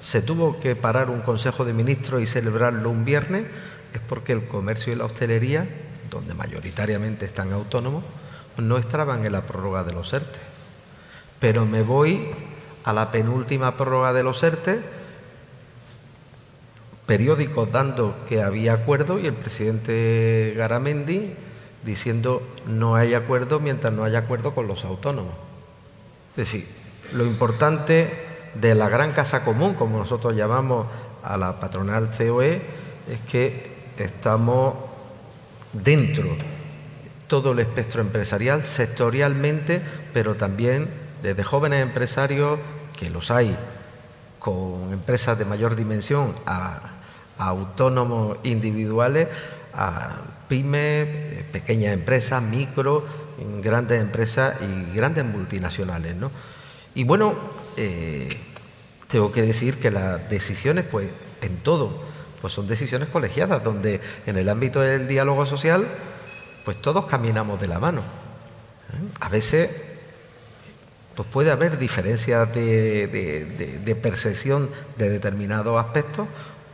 se tuvo que parar un Consejo de Ministros y celebrarlo un viernes, es porque el comercio y la hostelería, donde mayoritariamente están autónomos, no estaban en la prórroga de los ERTE. Pero me voy a la penúltima prórroga de los ERTE, periódicos dando que había acuerdo y el presidente Garamendi diciendo no hay acuerdo mientras no haya acuerdo con los autónomos. Es decir, lo importante de la gran casa común, como nosotros llamamos a la patronal COE, es que estamos dentro todo el espectro empresarial, sectorialmente, pero también desde jóvenes empresarios, que los hay, con empresas de mayor dimensión, a, a autónomos individuales, a pymes, eh, pequeñas empresas, micro, grandes empresas y grandes multinacionales. ¿no? Y bueno, eh, tengo que decir que las decisiones, pues en todo, pues son decisiones colegiadas, donde en el ámbito del diálogo social, pues todos caminamos de la mano. ¿eh? A veces pues puede haber diferencias de percepción de determinados aspectos,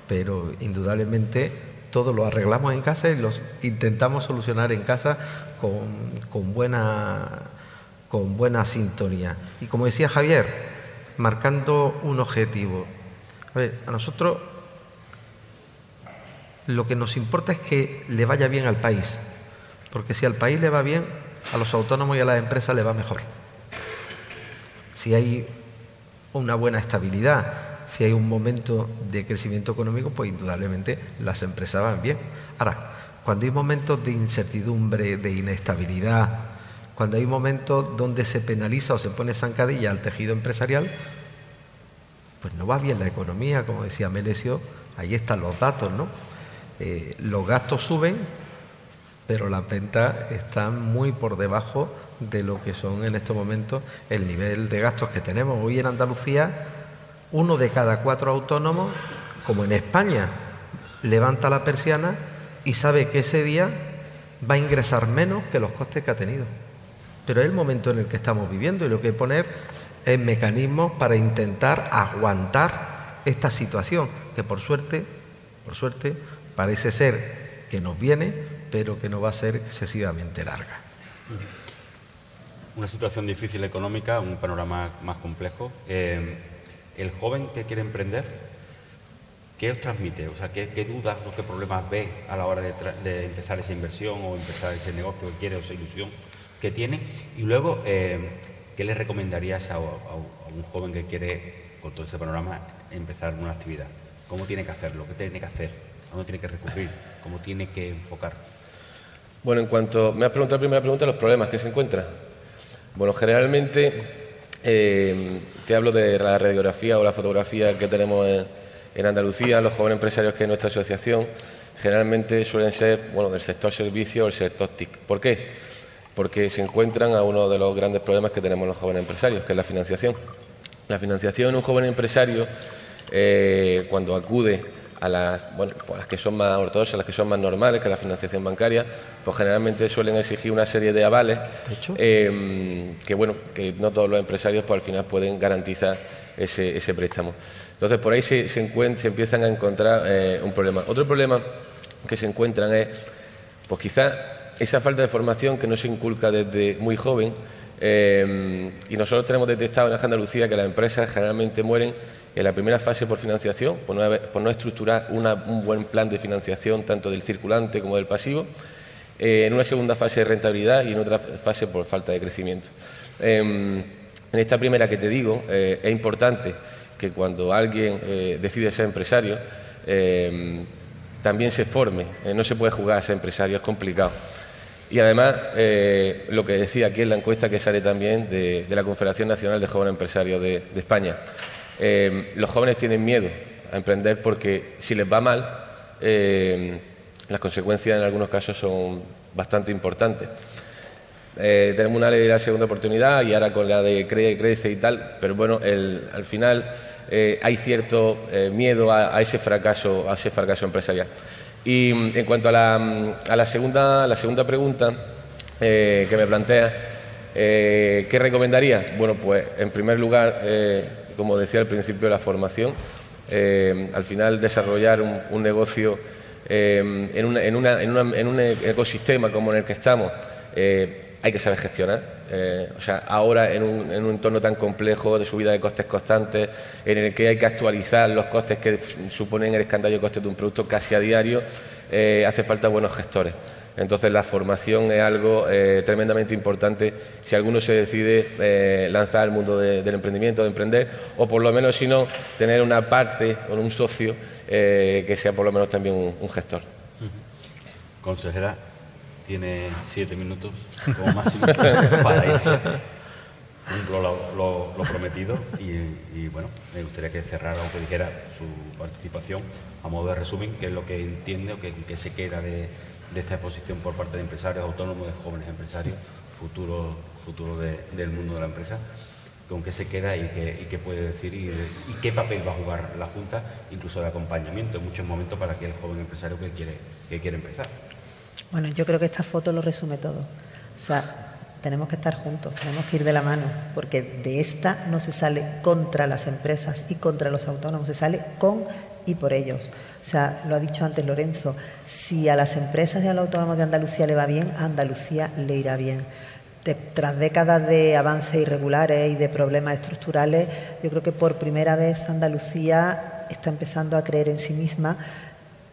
pero indudablemente todo lo arreglamos en casa y los intentamos solucionar en casa con, buena, con buena sintonía. Y como decía Javier, marcando un objetivo. A ver, a nosotros lo que nos importa es que le vaya bien al país, porque si al país le va bien, a los autónomos y a las empresas le va mejor. Si hay una buena estabilidad, si hay un momento de crecimiento económico, pues indudablemente las empresas van bien. Ahora, cuando hay momentos de incertidumbre, de inestabilidad, cuando hay momentos donde se penaliza o se pone zancadilla al tejido empresarial, pues no va bien la economía, como decía Melesio, ahí están los datos, ¿no? Eh, los gastos suben, pero las ventas están muy por debajo de lo que son en estos momentos el nivel de gastos que tenemos. Hoy en Andalucía uno de cada cuatro autónomos, como en España, levanta la persiana y sabe que ese día va a ingresar menos que los costes que ha tenido. Pero es el momento en el que estamos viviendo y lo que hay que poner es mecanismos para intentar aguantar esta situación, que por suerte, por suerte, parece ser que nos viene, pero que no va a ser excesivamente larga. una situación difícil económica, un panorama más complejo. Eh, el joven que quiere emprender, ¿qué os transmite? O sea, ¿qué, dudas o qué problemas ve a la hora de, empezar esa inversión o empezar ese negocio que quiere o esa ilusión que tiene? Y luego, eh, ¿qué le recomendarías a, un joven que quiere, con todo ese panorama, empezar una actividad? ¿Cómo tiene que hacerlo? ¿Qué tiene que hacer? ¿A dónde tiene que recurrir? ¿Cómo tiene que enfocar? Bueno, en cuanto me has preguntado la primera pregunta, los problemas que se encuentran. Bueno, generalmente eh, te hablo de la radiografía o la fotografía que tenemos en, Andalucía, los jóvenes empresarios que es nuestra asociación, generalmente suelen ser bueno, del sector servicio o el sector TIC. ¿Por qué? Porque se encuentran a uno de los grandes problemas que tenemos los jóvenes empresarios, que es la financiación. La financiación un joven empresario, eh, cuando acude a las, bueno, pues las que son más ortodoxas, las que son más normales que la financiación bancaria, pues generalmente suelen exigir una serie de avales eh, que bueno, que no todos los empresarios pues al final pueden garantizar ese, ese préstamo. Entonces por ahí se, se, se empiezan a encontrar eh, un problema. Otro problema que se encuentran es, pues quizás esa falta de formación que no se inculca desde muy joven eh, y nosotros tenemos detectado en Andalucía que las empresas generalmente mueren en la primera fase por financiación, por no, estructurar un buen plan de financiación tanto del circulante como del pasivo, eh, en una segunda fase de rentabilidad y en otra fase por falta de crecimiento. Em, en esta primera que te digo, eh, es importante que cuando alguien eh, decide ser empresario, em, también se forme. no se puede jugar a ser empresario, es complicado. Y además, lo que decía aquí en la encuesta que sale también de, la Confederación Nacional de Jóvenes Empresarios de España, eh, los jóvenes tienen miedo a emprender porque si les va mal, eh, las consecuencias en algunos casos son bastante importantes. Eh, tenemos una ley de la segunda oportunidad y ahora con la de crece y tal, pero bueno, al final hay cierto miedo a, ese fracaso, a ese fracaso empresarial. Y mm, en cuanto a la, mm, a la segunda, la segunda pregunta que me plantea, ¿qué recomendaría? Bueno, pues en primer lugar como decía al principio, la formación. Eh, al final, desarrollar un, negocio eh, en, un ecosistema como en el que estamos, eh, hay que saber gestionar. o sea, ahora en un, entorno tan complejo de subida de costes constantes, en el que hay que actualizar los costes que suponen el escándalo de costes de un producto casi a diario, hace falta buenos gestores. Entonces la formación es algo eh, tremendamente importante si alguno se decide eh, lanzar al mundo del emprendimiento, de emprender, o por lo menos si no, tener una parte o un socio eh, que sea por lo menos también un, gestor. Consejera, tiene siete minutos como máximo para eso. Lo, prometido y, bueno, me gustaría que cerrara o dijera su participación a modo de resumen, qué es lo que entiende o qué se queda de, de esta exposición por parte de empresarios autónomos, de jóvenes empresarios, futuro, futuro del mundo de la empresa, con qué se queda y qué, puede decir y, qué papel va a jugar la Junta, incluso de acompañamiento en muchos momentos para aquel joven empresario que quiere, que quiere empezar. Bueno, yo creo que esta foto lo resume todo. O sea, tenemos que estar juntos, tenemos que ir de la mano, porque de esta no se sale contra las empresas y contra los autónomos, se sale con y por ellos. O sea, lo ha dicho antes Lorenzo, si a las empresas y a los autónomos de Andalucía le va bien, a Andalucía le irá bien. tras décadas de avances irregulares y de problemas estructurales, yo creo que por primera vez Andalucía está empezando a creer en sí misma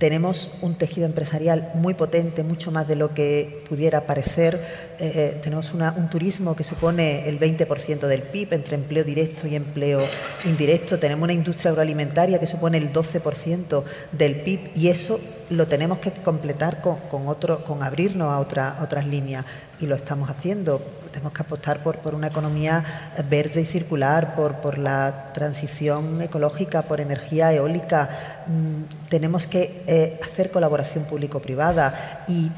tenemos un tejido empresarial muy potente, mucho más de lo que pudiera parecer. Eh, eh, tenemos un turismo que supone el 20% del PIB entre empleo directo y empleo indirecto. Tenemos una industria agroalimentaria que supone el 12% del PIB y eso lo tenemos que completar con, con, otro, con abrirnos a, otra, otras líneas y lo estamos haciendo tenemos que apostar por, por una economía verde y circular, por, por la transición ecológica, por energía eólica. Mm, tenemos que eh, hacer colaboración público-privada y,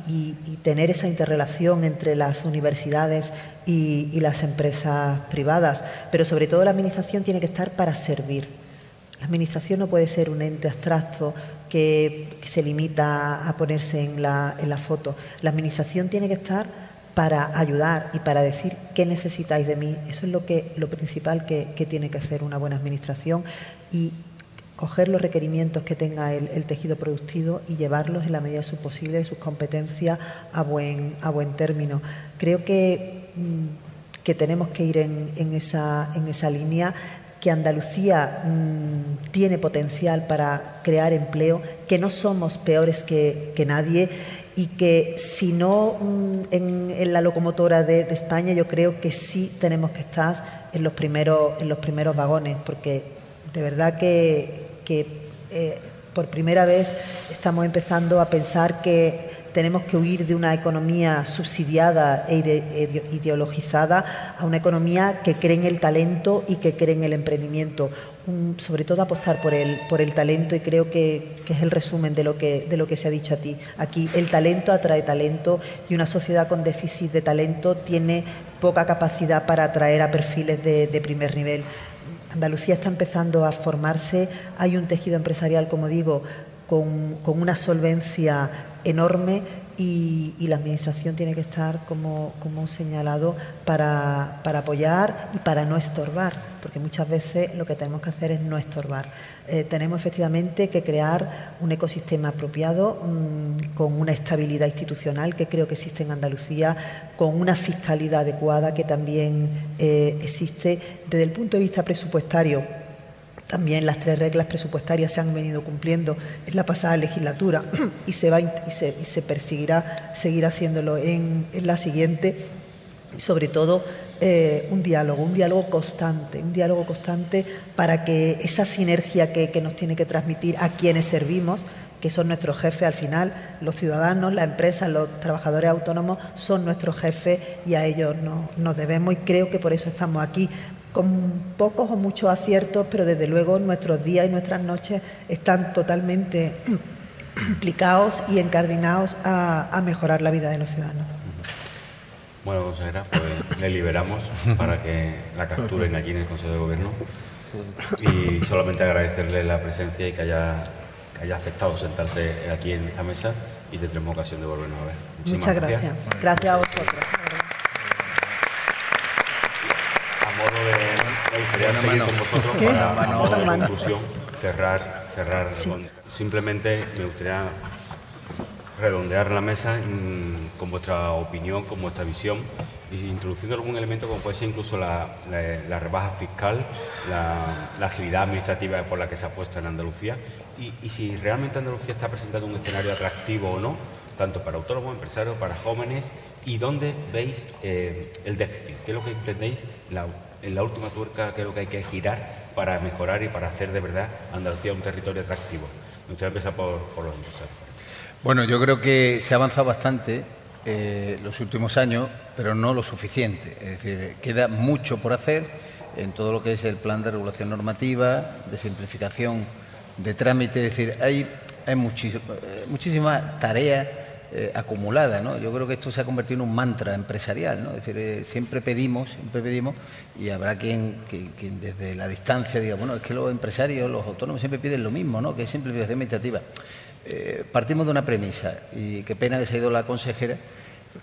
tener esa interrelación entre las universidades y, y las empresas privadas. Pero sobre todo la Administración tiene que estar para servir. La Administración no puede ser un ente abstracto que, se limita a ponerse en la, en la foto. La Administración tiene que estar para ayudar y para decir qué necesitáis de mí. Eso es lo, que, lo principal que, tiene que hacer una buena administración y coger los requerimientos que tenga el, tejido productivo y llevarlos en la medida de su posible, de sus competencias, a buen, a buen término. Creo que mm, que tenemos que ir en, esa, en esa línea que Andalucía mm, tiene potencial para crear empleo, que no somos peores que, nadie y que si no mm, en, la locomotora de, España, yo creo que sí tenemos que estar en los primeros, en los primeros vagones, porque de verdad que, eh, por primera vez estamos empezando a pensar que tenemos que huir de una economía subsidiada e ideologizada a una economía que cree en el talento y que cree en el emprendimiento. sobre todo apostar por el, por el talento y creo que, es el resumen de lo, que, de lo que se ha dicho a ti. Aquí el talento atrae talento y una sociedad con déficit de talento tiene poca capacidad para atraer a perfiles de, de primer nivel. Andalucía está empezando a formarse, hay un tejido empresarial, como digo, con, con una solvencia enorme y, la Administración tiene que estar, como, como señalado, para, apoyar y para no estorbar, porque muchas veces lo que tenemos que hacer es no estorbar. Eh, tenemos efectivamente que crear un ecosistema apropiado, mm, con una estabilidad institucional que creo que existe en Andalucía, con una fiscalidad adecuada que también eh, existe desde el punto de vista presupuestario también las tres reglas presupuestarias se han venido cumpliendo en la pasada legislatura y se, va, y se, perseguirá seguir haciéndolo en, la siguiente. Y sobre todo eh, un diálogo, un diálogo constante, un diálogo constante para que esa sinergia que, nos tiene que transmitir a quienes servimos, que son nuestros jefes al final, los ciudadanos, la empresa, los trabajadores autónomos son nuestros jefes y a ellos nos debemos y creo que por eso estamos aquí, con pocos o muchos aciertos, pero desde luego nuestros días y nuestras noches están totalmente implicados y encardinados a, mejorar la vida de los ciudadanos. Bueno, consejera, pues le liberamos para que la capturen aquí en el Consejo de Gobierno y solamente agradecerle la presencia y que haya, haya aceptado sentarse aquí en esta mesa y tendremos ocasión de volvernos a ver. Muchas gracias. Gracias a vosotros. Me seguir con vosotros para, conclusión, cerrar, cerrar. simplemente me gustaría redondear la mesa con vuestra opinión, con vuestra visión, introduciendo algún elemento como puede ser incluso la, rebaja fiscal, la, agilidad administrativa por la que se ha puesto en Andalucía, y, si realmente Andalucía está presentando un escenario atractivo o no, tanto para autónomos, empresarios, para jóvenes, y dónde veis eh, el déficit, qué es lo que entendéis la en la última tuerca creo que hay que girar para mejorar y para hacer de verdad Andalucía un territorio atractivo. Me gustaría empezar por, los empresarios. Bueno, yo creo que se ha avanzado bastante eh, los últimos años, pero no lo suficiente. Es decir, queda mucho por hacer en todo lo que es el plan de regulación normativa, de simplificación de trámite. Es decir, hay, hay eh, muchísima tarea eh, acumulada. ¿no? Yo creo que esto se ha convertido en un mantra empresarial. ¿no? Es decir, eh, siempre pedimos, siempre pedimos, y habrá quien, desde la distancia diga, bueno, es que los empresarios, los autónomos siempre piden lo mismo, ¿no? que es simplificación administrativa. Eh, partimos de una premisa, y qué pena que se ha ido la consejera,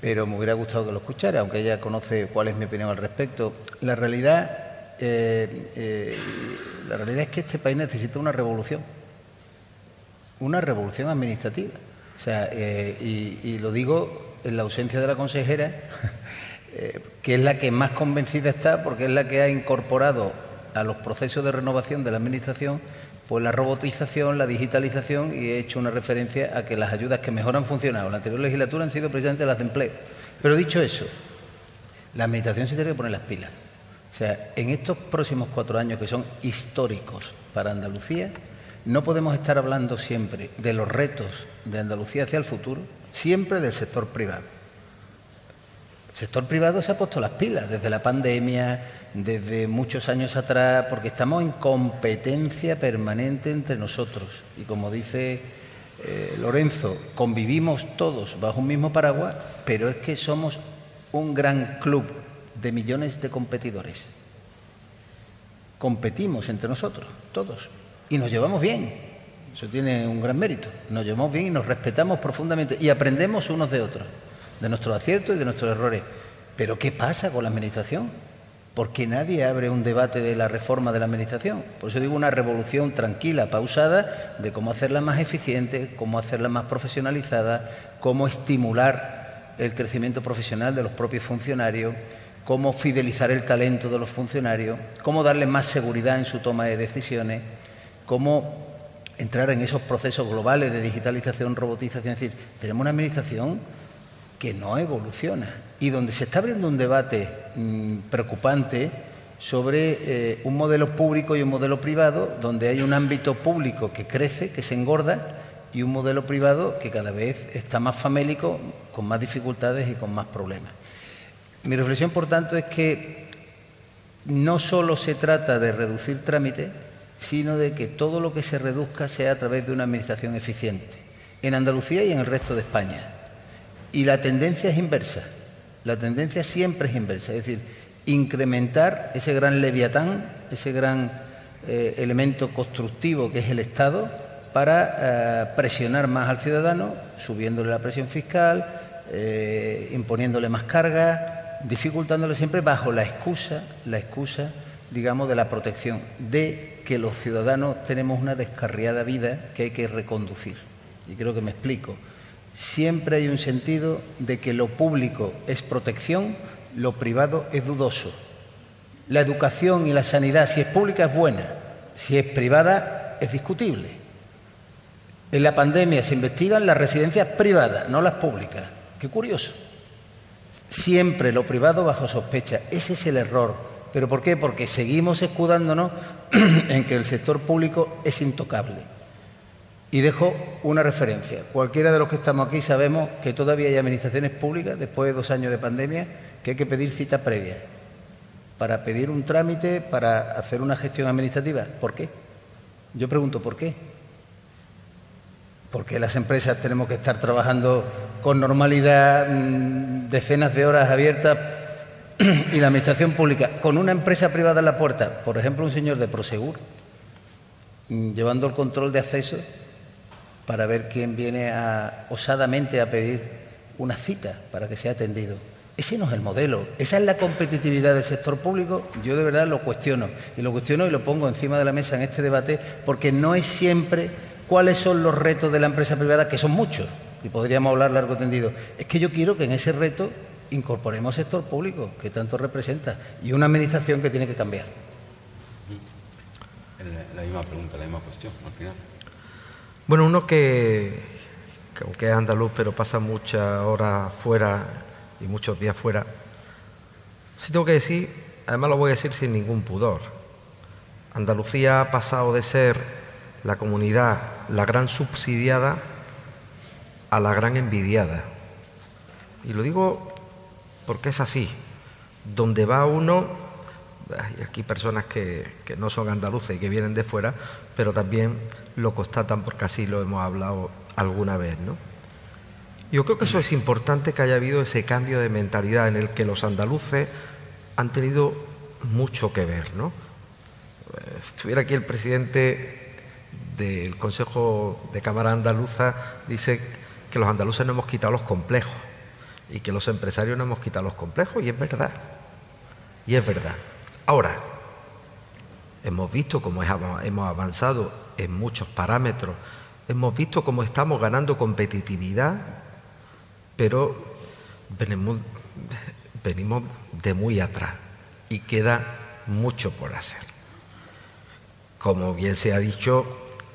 pero me hubiera gustado que lo escuchara, aunque ella conoce cuál es mi opinión al respecto. La realidad, la realidad es que este país necesita una revolución, una revolución administrativa. O sea, eh, y, lo digo en la ausencia de la consejera, eh, que es la que más convencida está porque es la que ha incorporado a los procesos de renovación de la Administración pues la robotización, la digitalización y he hecho una referencia a que las ayudas que mejor han funcionado en la anterior legislatura han sido precisamente las de empleo. Pero dicho eso, la Administración se tiene que poner las pilas. O sea, en estos próximos cuatro años que son históricos para Andalucía, no podemos estar hablando siempre de los retos de Andalucía hacia el futuro, siempre del sector privado. El sector privado se ha puesto las pilas desde la pandemia, desde muchos años atrás, porque estamos en competencia permanente entre nosotros. Y como dice eh, Lorenzo, convivimos todos bajo un mismo paraguas, pero es que somos un gran club de millones de competidores. Competimos entre nosotros, todos y nos llevamos bien. Eso tiene un gran mérito. Nos llevamos bien y nos respetamos profundamente y aprendemos unos de otros, de nuestros aciertos y de nuestros errores. Pero ¿qué pasa con la Administración? Porque nadie abre un debate de la reforma de la Administración. Por eso digo una revolución tranquila, pausada, de cómo hacerla más eficiente, cómo hacerla más profesionalizada, cómo estimular el crecimiento profesional de los propios funcionarios, cómo fidelizar el talento de los funcionarios, cómo darles más seguridad en su toma de decisiones, cómo entrar en esos procesos globales de digitalización, robotización. Es decir, tenemos una administración que no evoluciona y donde se está abriendo un debate mm, preocupante sobre eh, un modelo público y un modelo privado, donde hay un ámbito público que crece, que se engorda, y un modelo privado que cada vez está más famélico, con más dificultades y con más problemas. Mi reflexión, por tanto, es que no solo se trata de reducir trámites, sino de que todo lo que se reduzca sea a través de una administración eficiente, en Andalucía y en el resto de España. Y la tendencia es inversa, la tendencia siempre es inversa, es decir, incrementar ese gran leviatán, ese gran eh, elemento constructivo que es el Estado, para eh, presionar más al ciudadano, subiéndole la presión fiscal, eh, imponiéndole más carga, dificultándole siempre bajo la excusa, la excusa, digamos, de la protección, de que los ciudadanos tenemos una descarriada vida que hay que reconducir. Y creo que me explico. Siempre hay un sentido de que lo público es protección, lo privado es dudoso. La educación y la sanidad, si es pública, es buena, si es privada, es discutible. En la pandemia se investigan las residencias privadas, no las públicas. Qué curioso. Siempre lo privado bajo sospecha. Ese es el error. ¿Pero por qué? Porque seguimos escudándonos en que el sector público es intocable. Y dejo una referencia. Cualquiera de los que estamos aquí sabemos que todavía hay administraciones públicas, después de dos años de pandemia, que hay que pedir cita previa para pedir un trámite, para hacer una gestión administrativa. ¿Por qué? Yo pregunto, ¿por qué? Porque las empresas tenemos que estar trabajando con normalidad, mm, decenas de horas abiertas, y la administración pública con una empresa privada en la puerta, por ejemplo, un señor de Prosegur, mm, llevando el control de acceso para ver quién viene osadamente a pedir una cita para que sea atendido. Ese no es el modelo. Esa es la competitividad del sector público. Yo de verdad lo cuestiono. Y lo cuestiono y lo pongo encima de la mesa en este debate porque no es siempre cuáles son los retos de la empresa privada, que son muchos. Y podríamos hablar largo tendido. Es que yo quiero que en ese reto incorporemos sector público, que tanto representa, y una administración que tiene que cambiar. La misma pregunta, la misma cuestión, al final. Bueno, uno que, que aunque es andaluz, pero pasa muchas horas fuera y muchos días fuera, sí tengo que decir, además lo voy a decir sin ningún pudor, Andalucía ha pasado de ser la comunidad, la gran subsidiada, a la gran envidiada. Y lo digo porque es así. Donde va uno, hay aquí personas que, no son andaluces y que vienen de fuera, pero también lo constatan porque así lo hemos hablado alguna vez, ¿no? Yo creo que eso es importante que haya habido ese cambio de mentalidad en el que los andaluces han tenido mucho que ver. ¿no? Estuviera aquí el presidente del Consejo de Cámara Andaluza, dice que los andaluces no hemos quitado los complejos y que los empresarios no hemos quitado los complejos, y es verdad. Y es verdad. Ahora, hemos visto cómo hemos avanzado en muchos parámetros, hemos visto cómo estamos ganando competitividad pero venimos, venimos de muy atrás y queda mucho por hacer. Como bien se ha dicho,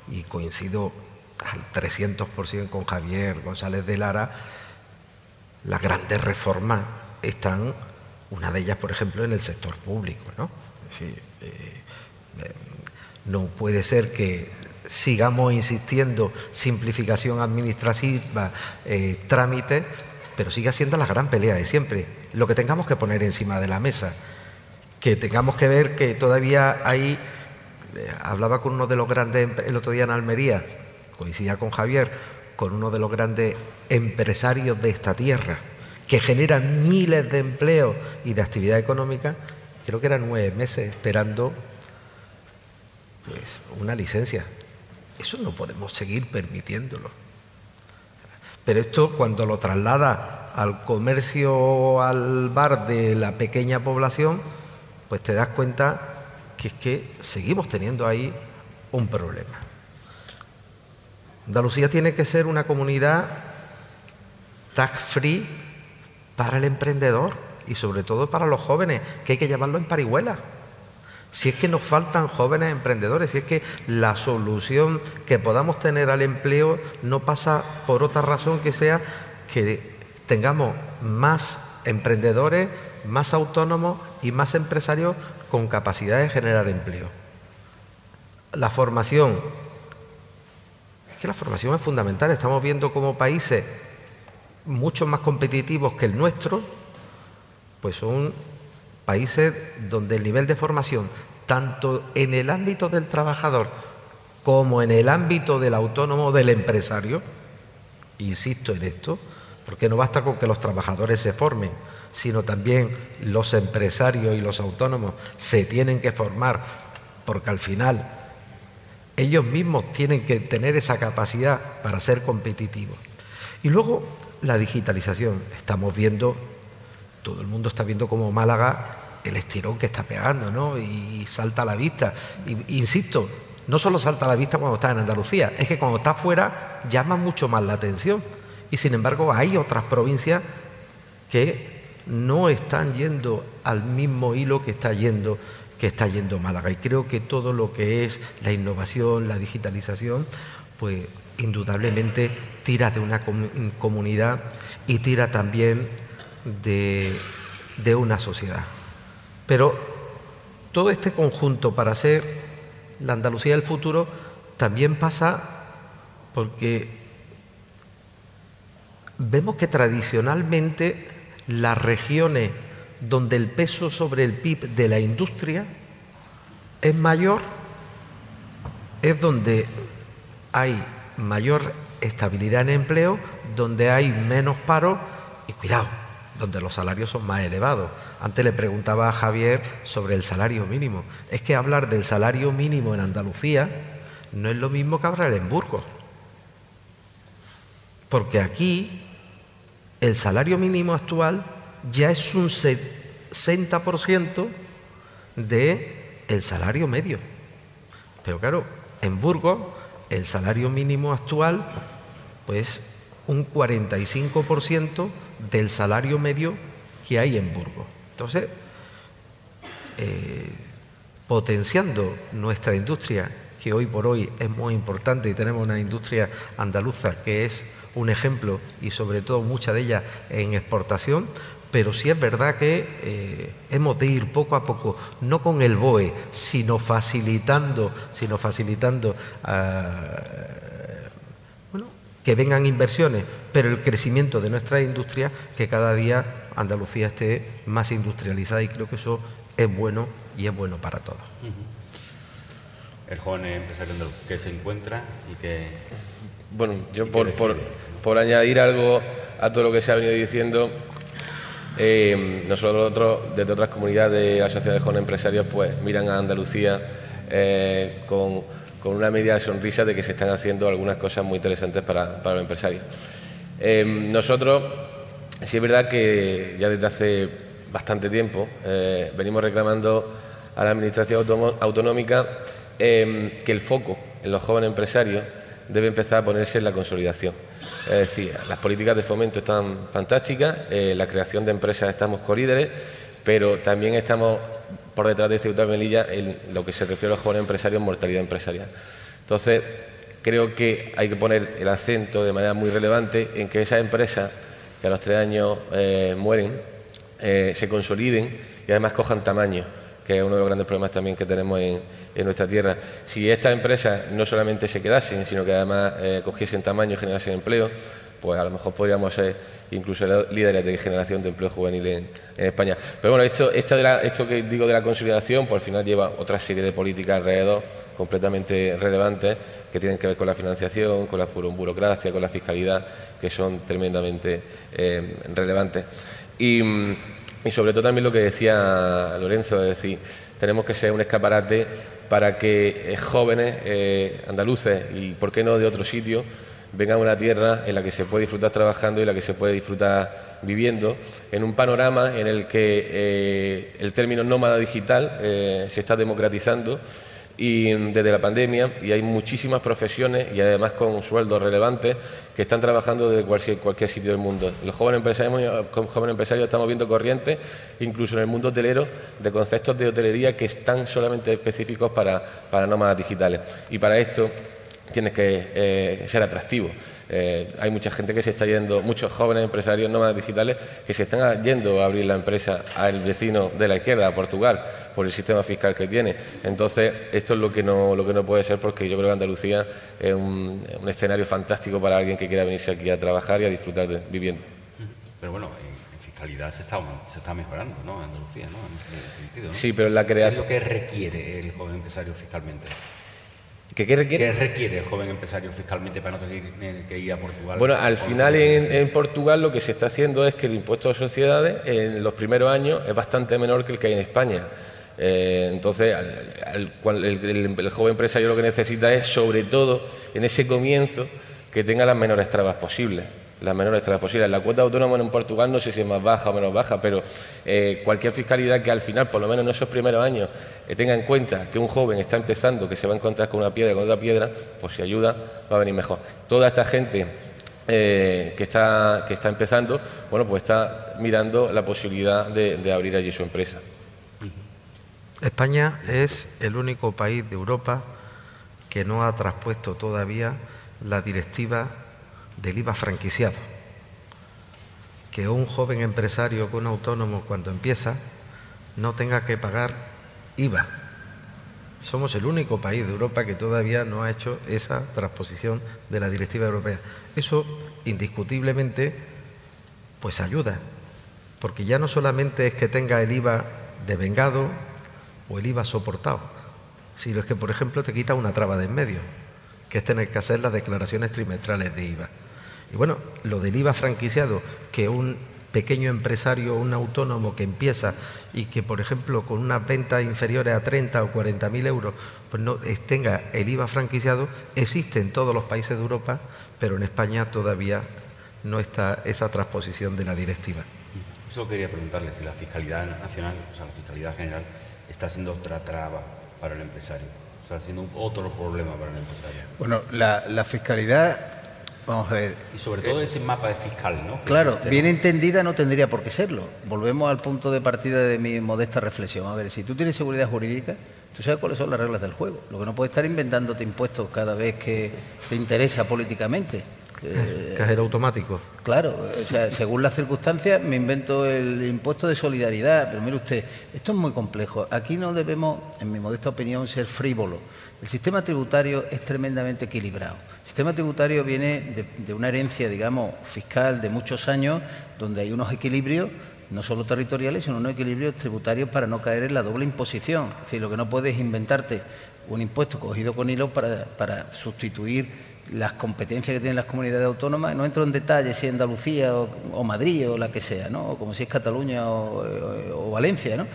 y coincido al 300% con Javier González de Lara, las grandes reformas están, una de ellas, por ejemplo, en el sector público. ¿no? Eh, eh, no puede ser que sigamos insistiendo, simplificación administrativa, eh, trámites, pero sigue siendo la gran pelea de siempre. Lo que tengamos que poner encima de la mesa, que tengamos que ver que todavía hay, eh, hablaba con uno de los grandes, el otro día en Almería, coincidía con Javier, con uno de los grandes empresarios de esta tierra, que generan miles de empleos y de actividad económica, creo que eran nueve meses esperando pues, una licencia. Eso no podemos seguir permitiéndolo. Pero esto cuando lo traslada al comercio al bar de la pequeña población, pues te das cuenta que es que seguimos teniendo ahí un problema. Andalucía tiene que ser una comunidad tax free para el emprendedor y sobre todo para los jóvenes, que hay que llevarlo en parihuela. Si es que nos faltan jóvenes emprendedores, si es que la solución que podamos tener al empleo no pasa por otra razón que sea que tengamos más emprendedores, más autónomos y más empresarios con capacidad de generar empleo. La formación. Es que la formación es fundamental. Estamos viendo como países mucho más competitivos que el nuestro, pues son países donde el nivel de formación, tanto en el ámbito del trabajador como en el ámbito del autónomo, del empresario, insisto en esto, porque no basta con que los trabajadores se formen, sino también los empresarios y los autónomos se tienen que formar, porque al final ellos mismos tienen que tener esa capacidad para ser competitivos. Y luego la digitalización. Estamos viendo, todo el mundo está viendo como Málaga el estirón que está pegando, ¿no? Y salta a la vista. Y, insisto, no solo salta a la vista cuando está en Andalucía, es que cuando está fuera llama mucho más la atención. Y sin embargo hay otras provincias que no están yendo al mismo hilo que está yendo que está yendo Málaga. Y creo que todo lo que es la innovación, la digitalización, pues indudablemente tira de una comunidad y tira también de, de una sociedad. Pero todo este conjunto para ser la Andalucía del futuro también pasa porque vemos que tradicionalmente las regiones donde el peso sobre el PIB de la industria es mayor, es donde hay mayor estabilidad en empleo, donde hay menos paro y cuidado, donde los salarios son más elevados. Antes le preguntaba a Javier sobre el salario mínimo. Es que hablar del salario mínimo en Andalucía no es lo mismo que hablar en Burgos. Porque aquí el salario mínimo actual ya es un 60% del el salario medio. Pero claro, en Burgos el salario mínimo actual, pues un 45% del salario medio que hay en Burgos. Entonces, eh, potenciando nuestra industria, que hoy por hoy es muy importante y tenemos una industria andaluza que es un ejemplo y sobre todo mucha de ella en exportación, pero sí es verdad que eh, hemos de ir poco a poco, no con el BOE, sino facilitando, sino facilitando ah, que vengan inversiones, pero el crecimiento de nuestra industria, que cada día Andalucía esté más industrializada y creo que eso es bueno y es bueno para todos. El joven empresario andaluz que se encuentra y que... Bueno, yo por, por añadir algo a todo lo que se ha venido diciendo, eh, nosotros desde otras comunidades de asociaciones con empresarios pues miran a Andalucía eh, con, una media sonrisa de que se están haciendo algunas cosas muy interesantes para, los empresarios. Eh, nosotros, sí es verdad que ya desde hace bastante tiempo venimos reclamando a la Administración Autonómica que el foco en los jóvenes empresarios debe empezar a ponerse en la consolidación. Es decir, las políticas de fomento están fantásticas, eh, la creación de empresas estamos colíderes, pero también estamos por detrás de Ceuta Melilla en lo que se refiere a los jóvenes empresarios mortalidad empresarial. Entonces, creo que hay que poner el acento de manera muy relevante en que esas empresas que a los tres años eh, mueren eh, se consoliden y además cojan tamaño, que es uno de los grandes problemas también que tenemos en, nuestra tierra. Si estas empresas no solamente se quedasen, sino que además eh, cogiesen tamaño y generasen empleo, pues a lo mejor podríamos ser incluso líderes de generación de empleo juvenil en, España. Pero bueno, esto, esto que digo de la consolidación, pues al final lleva otra serie de políticas alrededor completamente relevantes que tienen que ver con la financiación, con la burocracia, con la fiscalidad, que son tremendamente eh, relevantes. Y, y sobre todo también lo que decía Lorenzo, es decir, tenemos que ser un escaparate para que eh, jóvenes eh, andaluces y, por qué no, de otro sitio, vengan a una tierra en la que se puede disfrutar trabajando y en la que se puede disfrutar viviendo, en un panorama en el que eh, el término nómada digital se está democratizando y desde la pandemia y hay muchísimas profesiones y además con sueldos relevantes que están trabajando desde cualquier, cualquier sitio del mundo. Los jóvenes empresarios, jóvenes empresarios estamos viendo corrientes, incluso en el mundo hotelero, de conceptos de hotelería que están solamente específicos para, para nómadas digitales. Y para esto tienes que eh, ser atractivo. Eh, hay mucha gente que se está yendo, muchos jóvenes empresarios nómadas digitales que se están yendo a abrir la empresa al vecino de la izquierda, a Portugal, por el sistema fiscal que tiene. Entonces, esto es lo que no, lo que no puede ser porque yo creo que Andalucía es un, escenario fantástico para alguien que quiera venirse aquí a trabajar y a disfrutar de viviendo. Pero bueno, en fiscalidad se está, se está mejorando, ¿no? Andalucía, ¿no? En ese sentido, Sí, pero la creación... ¿Qué es lo que requiere el joven empresario fiscalmente? ¿Qué, requiere? ¿Qué requiere el joven empresario fiscalmente para no tener que ir a Portugal? Bueno, al final en, Portugal lo que se está haciendo es que el impuesto de sociedades en los primeros años es bastante menor que el que hay en España. Eh, entonces, el, el, joven empresario lo que necesita es, sobre todo, en ese comienzo, que tenga las menores trabas posibles las menores trabas posibles. La cuota autónoma en Portugal no sé si es más baja o menos baja, pero eh, cualquier fiscalidad que al final, por lo menos en esos primeros años, eh, tenga en cuenta que un joven está empezando, que se va a encontrar con una piedra, con otra piedra, pues si ayuda va a venir mejor. Toda esta gente eh, que, está, que está empezando, bueno, pues está mirando la posibilidad de abrir allí su empresa. España es el único país de Europa que no ha traspuesto todavía la directiva del IVA franquiciado. Que un joven empresario, que un autónomo cuando empieza, no tenga que pagar IVA. Somos el único país de Europa que todavía no ha hecho esa transposición de la directiva europea. Eso indiscutiblemente pues ayuda, porque ya no solamente es que tenga el IVA devengado o el IVA soportado, sino es que, por ejemplo, te quita una traba de en medio, que es tener que hacer las declaraciones trimestrales de IVA. Y bueno, lo del IVA franquiciado, que un pequeño empresario, un autónomo que empieza y que, por ejemplo, con una venta inferiores a 30 o 40 mil euros, pues no tenga el IVA franquiciado, existe en todos los países de Europa, pero en España todavía no está esa transposición de la directiva. Eso quería preguntarle, si la Fiscalidad Nacional, o sea, la Fiscalidad General, está siendo otra traba para el empresario, está siendo otro problema para el empresario. Bueno, la, la fiscalidad Vamos a ver. Y sobre todo ese mapa de fiscal, ¿no? Claro, bien entendida no tendría por qué serlo. Volvemos al punto de partida de mi modesta reflexión. A ver, si tú tienes seguridad jurídica, tú sabes cuáles son las reglas del juego. Lo que no puedes estar inventándote impuestos cada vez que te interesa políticamente. Eh, Cajero automático. Claro, o sea, según las circunstancias me invento el impuesto de solidaridad, pero mire usted, esto es muy complejo. Aquí no debemos, en mi modesta opinión, ser frívolos. El sistema tributario es tremendamente equilibrado. El sistema tributario viene de, una herencia, digamos, fiscal de muchos años, donde hay unos equilibrios no solo territoriales, sino unos equilibrios tributarios para no caer en la doble imposición. Es decir, lo que no puedes es inventarte un impuesto cogido con hilo para, para sustituir las competencias que tienen las comunidades autónomas, no entro en detalle si es Andalucía o, Madrid o la que sea, ¿no? como si es Cataluña o, Valencia. ¿no?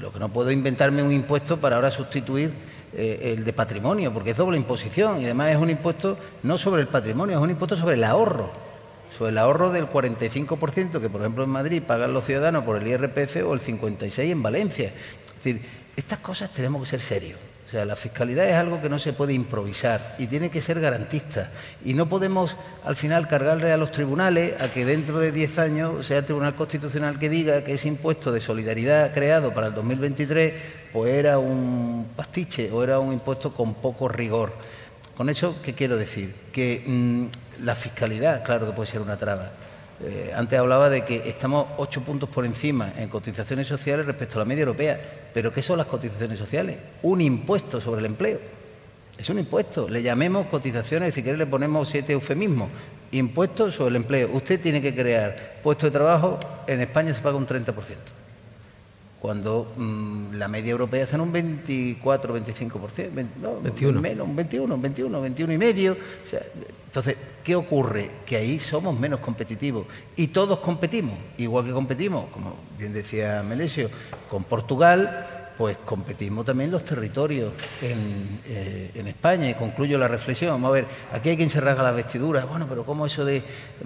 Lo que no puedo inventarme un impuesto para ahora sustituir eh, el de patrimonio, porque es doble imposición y además es un impuesto no sobre el patrimonio, es un impuesto sobre el ahorro, sobre el ahorro del 45% que por ejemplo en Madrid pagan los ciudadanos por el IRPF o el 56% en Valencia. Es decir, estas cosas tenemos que ser serios. O sea, la fiscalidad es algo que no se puede improvisar y tiene que ser garantista. Y no podemos al final cargarle a los tribunales a que dentro de 10 años sea el Tribunal Constitucional que diga que ese impuesto de solidaridad creado para el 2023 pues era un pastiche o era un impuesto con poco rigor. Con eso, ¿qué quiero decir? Que mm, la fiscalidad, claro que puede ser una traba, eh, antes hablaba de que estamos ocho puntos por encima en cotizaciones sociales respecto a la media europea. ¿Pero qué son las cotizaciones sociales? Un impuesto sobre el empleo. Es un impuesto. Le llamemos cotizaciones, si quiere le ponemos siete eufemismos. Impuesto sobre el empleo. Usted tiene que crear puestos de trabajo. En España se paga un 30%. Cuando mm, la media europea está en un 24, 25%. no, 21. Menos, un 21, un 21, 21 y medio. O sea, entonces, ¿qué ocurre? Que ahí somos menos competitivos y todos competimos, igual que competimos, como bien decía Melesio, con Portugal, pues competimos también los territorios en, eh, España. Y concluyo la reflexión. Vamos a ver, aquí hay quien se rasga las vestiduras. Bueno, pero ¿cómo eso de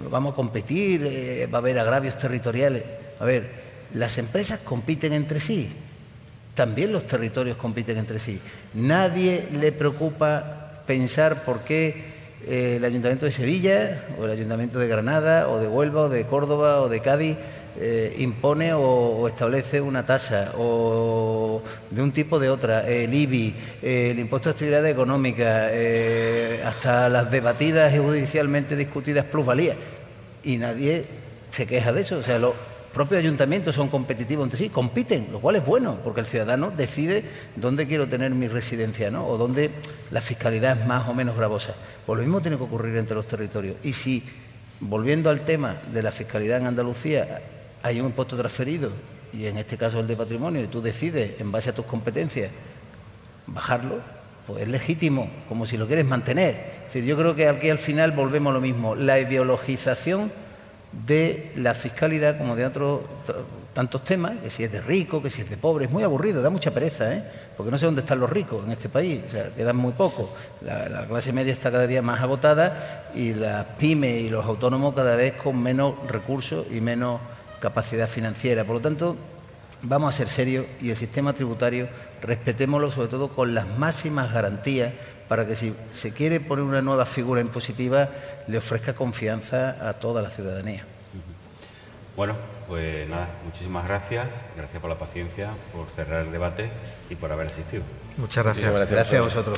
vamos a competir? Eh, ¿Va a haber agravios territoriales? A ver, las empresas compiten entre sí. también los territorios compiten entre sí. Nadie le preocupa pensar por qué eh, el Ayuntamiento de Sevilla o el Ayuntamiento de Granada o de Huelva o de Córdoba o de Cádiz eh, impone o, establece una tasa o de un tipo o de otra, el IBI, el impuesto de actividad económica, eh, hasta las debatidas y judicialmente discutidas plusvalías. Y nadie se queja de eso. O sea, los propios ayuntamientos son competitivos entre sí, compiten, lo cual es bueno, porque el ciudadano decide dónde quiero tener mi residencia, ¿no? O dónde la fiscalidad es más o menos gravosa. Pues lo mismo tiene que ocurrir entre los territorios. Y si, volviendo al tema de la fiscalidad en Andalucía, hay un impuesto transferido, y en este caso el de patrimonio, y tú decides, en base a tus competencias, bajarlo, pues es legítimo, como si lo quieres mantener. Es decir, yo creo que aquí al final volvemos lo mismo. La ideologización de la fiscalidad, como de otros tantos temas, que si es de rico, que si es de pobre, es muy aburrido, da mucha pereza, ¿eh? porque no sé dónde están los ricos en este país, o sea, quedan muy pocos. La, la, clase media está cada día más agotada y las pymes y los autónomos cada vez con menos recursos y menos capacidad financiera. Por lo tanto, vamos a ser serios y el sistema tributario respetémoslo sobre todo con las máximas garantías para que si se quiere poner una nueva figura impositiva le ofrezca confianza a toda la ciudadanía. Bueno, pues nada, muchísimas gracias, gracias por la paciencia, por cerrar el debate y por haber asistido. Muchas gracias. gracias, gracias a vosotros.